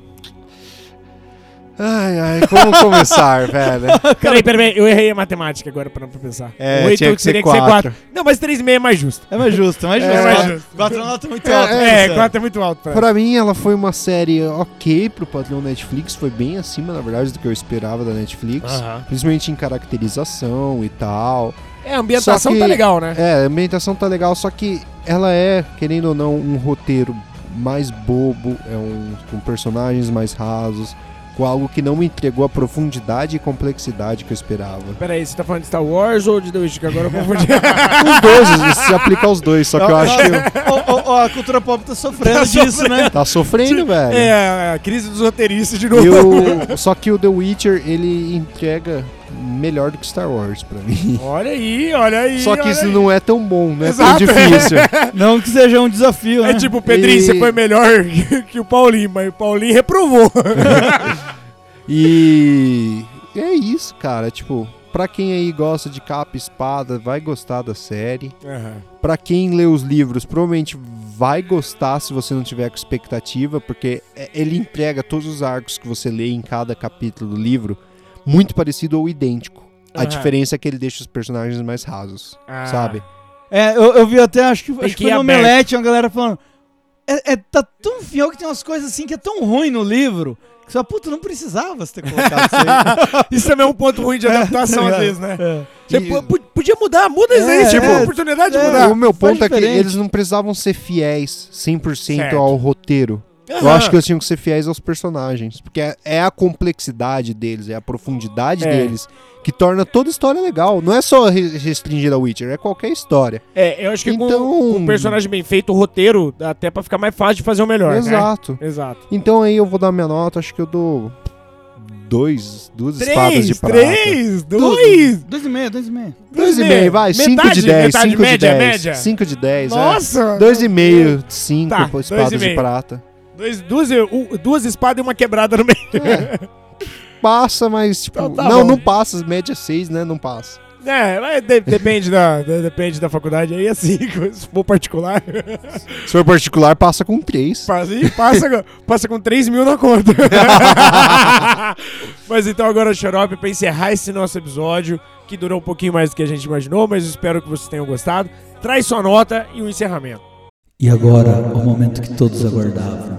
Ai, ai, como começar, velho? Peraí, peraí, eu errei a matemática agora pra, pra pensar. É, Oito tinha que ser teria quatro. quatro. Não, mas 3,5 é mais justo. É mais justo, é mais É justo. mais Quatro- justo. Quatro notas muito É, altas. É, né, 4 é muito alto. Pra... Pra mim, ela foi uma série ok pro padrão Netflix. Foi bem acima, na verdade, do que eu esperava da Netflix. Aham. Principalmente em caracterização e tal. É, a ambientação Só que- tá legal, né? É, a ambientação tá legal, só que ela é, querendo ou não, um roteiro mais bobo, é um com personagens mais rasos, com algo que não me entregou a profundidade e complexidade que eu esperava. Peraí, você tá falando de Star Wars ou de The Witcher? Que agora eu confundi. Os dois, isso se aplica aos dois, só que eu acho que ó, ó, a cultura pop tá sofrendo disso, né? tá sofrendo, velho. é, a crise dos roteiristas de novo. E o- só que o The Witcher, ele entrega melhor do que Star Wars pra mim. Olha aí, olha aí. Só que isso aí. não é tão bom, né? Exato. Tão difícil. Não que seja um desafio, né? É tipo, Pedrinho, E- você foi melhor que, o Paulinho, mas o Paulinho reprovou. E é isso, cara. Tipo, pra quem aí gosta de capa e espada, vai gostar da série. Pra quem lê os livros, provavelmente vai gostar se você não tiver com expectativa, porque é- ele entrega todos os arcos que você lê em cada capítulo do livro muito parecido ou idêntico. A diferença é que ele deixa os personagens mais rasos, Ah. sabe? É, eu, eu vi até, acho que, acho que foi no aberto. Omelete, uma galera falando. É, é- tá tão fiel que tem umas coisas assim que é tão ruim no livro. Que fala, puta, não precisava você ter colocado isso aí. Isso também é um ponto ruim de adaptação, às vezes, né? É. Você E- po- po- podia mudar, muda isso aí, É, tipo, é, oportunidade de é. mudar. o meu ponto é que eles não precisavam ser fiéis 100% Certo. ao roteiro. Eu Aham. acho que eles tinham que ser fiéis aos personagens. Porque é, é a complexidade deles, é a profundidade É. deles que torna toda história legal. Não é só re- restringir a Witcher, é qualquer história. É, eu acho que com- Então- com, um personagem bem feito, o roteiro, dá até pra ficar mais fácil de fazer o melhor, né? Exato. Exato. Então aí eu vou dar minha nota, acho que eu dou dois, duas espadas de Três, prata. três, dois. Dois e meio, dois e meio. Dois e meio, vai. Metade, Cinco de dez, metade, cinco de média, dez. média. Cinco de dez, é. Nossa. Dois e meio, cinco Tá, dois espadas de prata. Dois, duas, um- duas espadas e uma quebrada no meio. Passa, mas tipo... Então tá não, bom. não passa. Média seis, né? Não passa. É, mas de- depende, da, de- depende da faculdade aí, assim, se for particular. Se for particular, passa com três. Passa, ih, passa, com- passa com 3 mil na conta. mas então agora, Xarope, pra encerrar esse nosso episódio, que durou um pouquinho mais do que a gente imaginou, mas espero que vocês tenham gostado. Traz sua nota e o encerramento. E agora, o momento que todos aguardavam.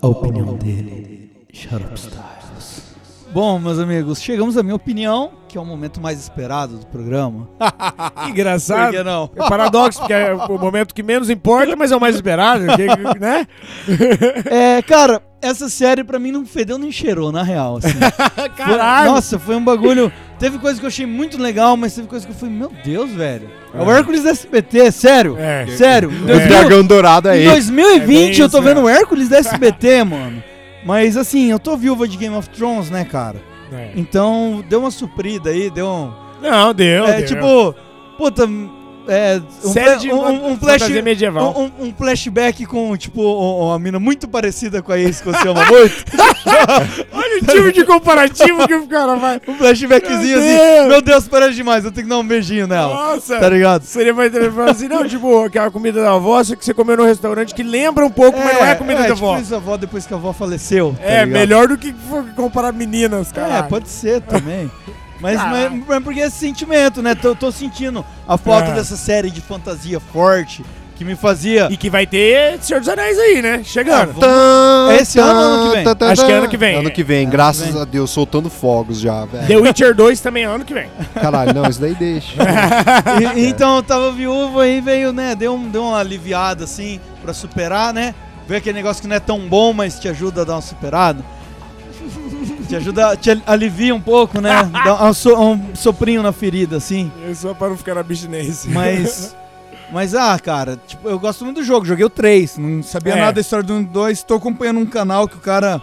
A opinião dele, Sharp Styles. Bom, meus amigos, chegamos à minha opinião, que é o momento mais esperado do programa. Engraçado. Por que não? É paradoxo, porque é o momento que menos importa, mas é o mais esperado, né? É, cara, essa série pra mim não fedeu nem cheirou, na real. Assim. Foi- Caralho! nossa, foi um bagulho. Teve coisa que eu achei muito legal, mas teve coisa que eu falei, meu Deus, velho. É, o É. Hércules da SBT, sério. É. Sério. Em O 2000 dragão dourado é Em ele. 2020 É eu tô vendo isso, o Hércules da SBT, mano. Mas assim, eu tô viúva de Game of Thrones, né, cara? É. Então, deu uma suprida aí, deu um. Não, deu. é deu. tipo, puta, é. Um, Série de um, um flash. medieval. Um, um- flashback com, tipo, um- uma mina muito parecida com a ex que você ama muito. Olha o tipo de comparativo que o cara vai. Um flashbackzinho Meu assim. Deus. Meu Deus, parece demais, eu tenho que dar um beijinho nela. Nossa! Tá ligado? Seria mais interessante assim, não, tipo, aquela comida da avó, só que você comeu num restaurante que lembra um pouco, mas não é comida da tipo avó. a avó depois que a avó faleceu. tá É, ligado? melhor do que comparar meninas, cara. É, pode ser também. Mas, Caralho. mas, mas porque é esse sentimento, né? Tô, tô sentindo a falta É. dessa série de fantasia forte que me fazia. E que vai ter Senhor dos Anéis aí, né? Chegando. É esse ano ou ano que vem? Tá, tá, Acho que é ano que vem. Ano que vem, Ano graças que vem. a Deus, soltando fogos já, velho. The Witcher 2 também é ano que vem. Caralho, não, isso daí deixa. E- então eu tava viúva e veio, né? Deu, um, deu uma aliviada assim pra superar, né? Ver aquele negócio que não é tão bom, mas te ajuda a dar uma superada. Te ajuda, te al- alivia um pouco, né? Dá um, so- um soprinho na ferida, assim. É só para não ficar na abstinência. Mas. Mas, ah, cara, tipo, eu gosto muito do jogo. Joguei o 3, não sabia É. nada da história do 1 e 2. Tô acompanhando um canal que o cara.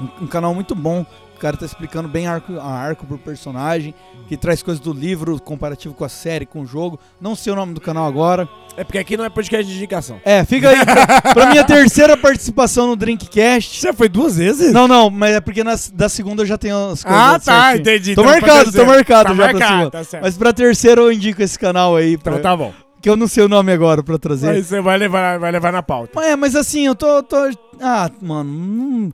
Um, um canal muito bom. O cara tá explicando bem arco a arco pro personagem, que traz coisas do livro, comparativo com a série, com o jogo. Não sei o nome do canal agora. É porque aqui não é podcast de indicação. É, fica aí pra, pra minha terceira participação no Drinkcast. Você foi duas vezes? Não, não, mas é porque na, da segunda eu já tenho as coisas. Ah, tá, certinho. entendi. Tô Então, marcado, pra tô marcado Tá já pra marcado, segunda. tá certo. Mas pra terceira eu indico esse canal aí. Pra, Então tá bom. Que eu não sei o nome agora pra trazer. Aí você vai levar, vai levar na pauta. É, mas assim, eu tô. tô ah, mano. Não,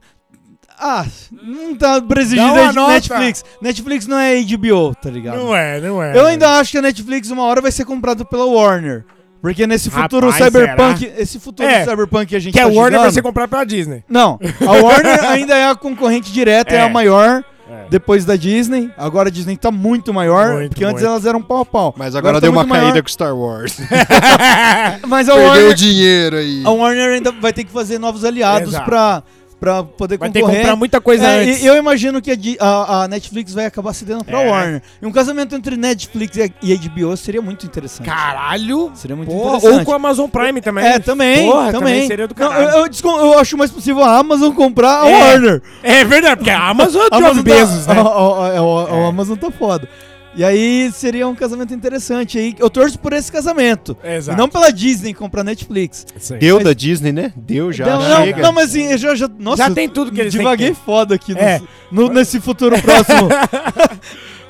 ah, não tá Dá presidindo de nota. Netflix. Netflix não é HBO, tá ligado? Não é, não é. Eu ainda acho que a Netflix uma hora vai ser comprada pela Warner. Porque nesse futuro Rapaz, cyberpunk, esse futuro É, cyberpunk que a gente Que a tá Warner vai ser comprada pela Disney. Não, a Warner ainda é a concorrente direta, é, É. a maior É. depois da Disney. Agora a Disney tá muito maior, Muito, porque antes muito. elas eram pau a pau. Mas agora, tá deu uma muito maior. caída com Star Wars. Mas a Perdeu Warner, dinheiro aí. a Warner ainda vai ter que fazer novos aliados Exato. pra, pra poder Vai ter que concorrer. comprar muita coisa É, antes. eu imagino que a, a- Netflix vai acabar cedendo pra É. Warner. E um casamento entre Netflix e HBO seria muito interessante. Caralho! Seria muito Porra, interessante. ou com a Amazon Prime também. É, também, Porra, também. seria do Não, caralho. eu, eu descon- eu acho mais possível a Amazon comprar a É. Warner. É verdade, porque a Amazon é de Amazon Bezos, tá, né? a- a- a- É. a Amazon tá foda. E aí seria um casamento interessante. aí Eu torço por esse casamento. Exato. E não pela Disney comprar Netflix. Sim. Deu Mas- da Disney, né? Deu já. não, não, chega. não, mas assim, eu já, já, nossa, Já tem tudo que eles têm Divaguei que ter. foda aqui no- É. no- nesse futuro próximo.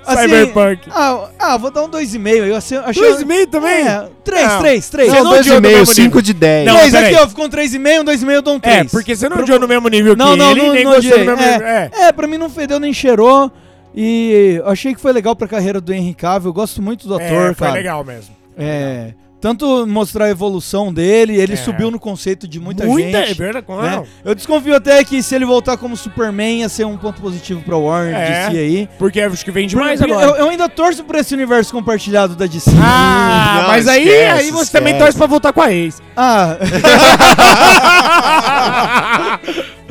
Assim, Cyberpunk. Ah, ah, vou dar um 2,5. Eu achei, achei, Dois e meio também? É, 3, Não. 3, 3. Você São não dois odiou e do meio, mesmo 5 de 10. Não, 3 peraí. aqui, ó, ficou um 3,5, um 2,5 eu dou um 3. É, porque você não odiou no mesmo nível Não, que não, ele, não, nem não gostou do odiei. mesmo nível. É. É, pra mim não fedeu nem cheirou. E achei que foi legal pra carreira do Henry Cavill. Eu gosto muito do É, ator, foi cara. legal mesmo. É, tanto mostrar a evolução dele, ele É. subiu no conceito de muita, Muita, é gente. verdade, né? não. Eu desconfio até que se ele voltar como Superman ia ser um ponto positivo pra Warner É. DC aí. Porque acho que vem demais Porque agora. eu, eu ainda torço por esse universo compartilhado da DC. Ah, Não, mas aí, esquece, aí você também esquece. torce pra voltar com a ex. Ah.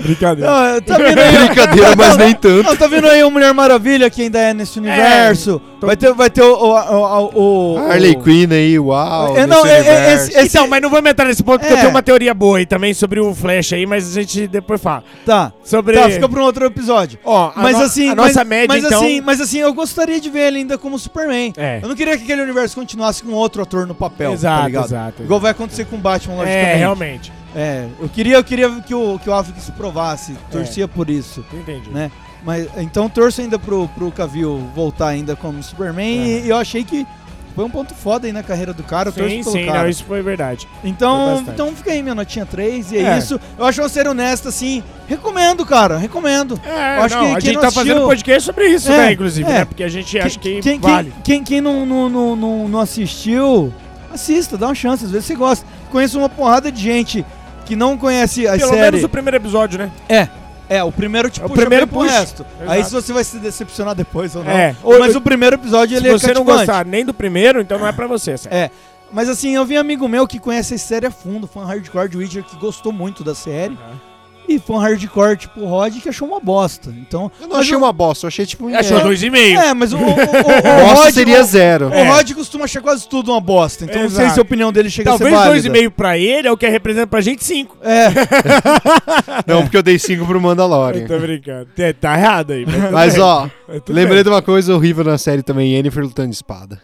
Brincadeira. Não, tá vendo aí? Brincadeira, mas nem tanto. Não, tá vendo aí o Mulher Maravilha que ainda é nesse universo? tô- Vai ter, vai ter o. o, o, o- Harley Quinn aí, uau. É, não, nesse é- é- universo. esse- esse- Então, mas não vamos entrar nesse ponto, porque É. eu tenho uma teoria boa aí também sobre o Flash aí, mas a gente depois fala. Tá. Sobre. Tá, fica pra um outro episódio. Ó, a Mas no- assim, a mas, nossa média, mas então. assim, mas assim, eu gostaria de ver ele ainda como Superman. É. Eu não queria que aquele universo continuasse com outro ator no papel, Exato, tá ligado? exato. Igual vai acontecer com o Batman, logicamente. É, realmente. É, eu queria, eu queria que o, que o Affleck se provasse, torcia por isso, Entendi. né? Mas, então torço ainda pro, pro Cavill voltar ainda como Superman e, e eu achei que foi um ponto foda aí na carreira do cara, eu Sim, pelo sim, cara. não, isso foi verdade. Foi Então, bastante. então fica aí minha notinha 3 e é, É. isso. Eu acho uma série honesta, assim, recomendo, cara, recomendo. É, Eu acho não, que a gente tá assistiu- fazendo podcast sobre isso, É, né, inclusive, é. né? Porque a gente acha que quem, vale. Quem, quem não, não, não, não, assistiu, assista, dá uma chance, às vezes você gosta. Conheço uma porrada de gente que não conhece a Pelo série. menos o primeiro episódio, né? É. É, o primeiro tipo O primeiro pro puxa. resto. Aí Exato. se você vai se decepcionar depois ou não. É. Mas o primeiro episódio Se ele você é não cativante. gostar nem do primeiro, então não é pra você, certo? É. Mas assim, eu vi um amigo meu que conhece a série a fundo, fã hardcore de Witcher, que gostou muito da série. E fã hardcore, tipo o Rod, que achou uma bosta. Então. Eu não achei uma bosta, eu achei tipo... Achou é, dois e meio. É, mas o, o, o, o, Bosta Rod. seria o- zero. O Rod costuma achar quase tudo uma bosta. Então não sei Exato. se a opinião dele chega a Talvez ser válida. dois e meio pra ele é o que representa pra gente cinco. É. Não, porque eu dei 5 pro Mandalorian. Eu tô brincando. É, Tá errado aí. Mas, Mas ó, lembrei bem. de uma coisa horrível na série também, Yennefer lutando de espada.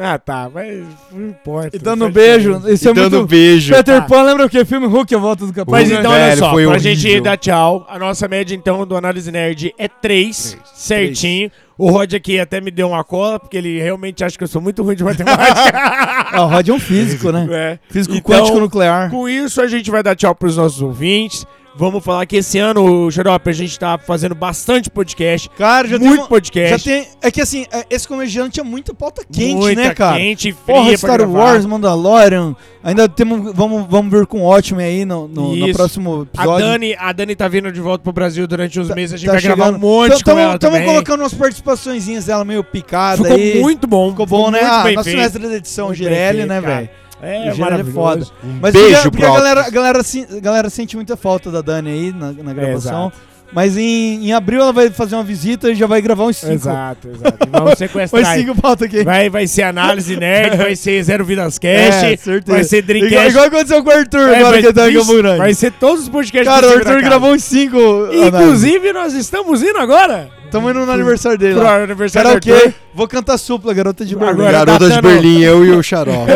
Ah, tá. Mas não importa. E dando beijo. Isso é E dando muito. beijo. Peter Ah. Pan lembra o quê? Filme Hulk, a volta do capitão. Mas Velho, então, olha só, foi pra gente horrível. dar tchau, a nossa média, então, do Análise Nerd é 3, certinho. O Rod aqui até me deu uma cola, porque ele realmente acha que eu sou muito ruim de matemática. Ah, o Rod é um físico, né? É. Físico Então, quântico nuclear. Com isso, a gente vai dar tchau pros nossos ouvintes. Vamos falar que esse ano, Xarope, a gente tá fazendo bastante podcast. Cara, já muito tem uma- podcast. Já tem. É que assim, é, esse ano tinha muita pauta quente, muita né, cara? quente, fria Porra, Star gravar. Wars, Mandalorian. Ainda temos. Vamos, vamos ver com o Watchmen aí no, no, no próximo A episódio. Dani, a Dani tá vindo de volta pro Brasil durante uns Tá- meses. A gente tá vai gravar chegando. um monte com ela Estamos também. colocando umas participaçõezinhas dela meio picada Ficou aí. muito bom. Ficou bom, né? muito Ah, nosso mestre da edição, Muito Girelli, né, velho? É, é maravilhoso. foda. Um Mas beijo porque, porque a galera, a galera, a galera sente muita falta da Dani aí na, na gravação. exato. Mas em, em abril ela vai fazer uma visita e já vai gravar uns cinco. Exato, exato. E Vamos sequestrar. Mais aí. cinco pauta aqui. Vai, vai ser análise nerd, vai ser Zero Vidas Cash, É, certeza. vai ser Igual, Dreamcast. igual aconteceu com o Arthur vai, agora vai- que tá em. Vai ser todos os podcasts Cara, o Arthur gravou uns cinco. análises. Inclusive, nós estamos indo agora Tamo indo no aniversário dele pro lá. aniversário do Karaokê. Arthur. Vou cantar supla, garota de Berlim. Agora, Garota de datando- Berlim, eu e o Xarope.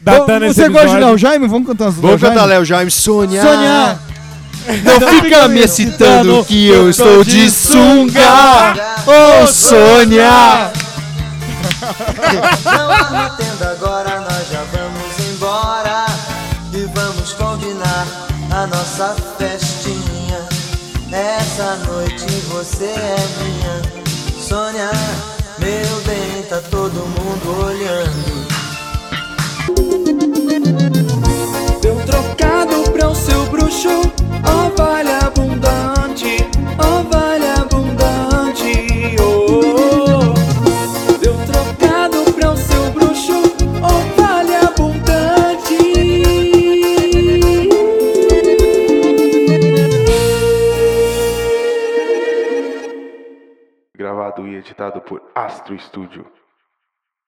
Datando esse Você gosta de. Léo Jaime? Vamos cantar umas do Vamos cantar Jaime? Léo Jaime, Sonhar. Sonhar. Não fica me excitando que eu estou de sunga. Oh, Sônia. Não arretenda agora, nós já vamos embora E vamos combinar a nossa festinha Essa noite você é minha Sônia, meu bem, tá todo mundo olhando E editado por Astro Studio.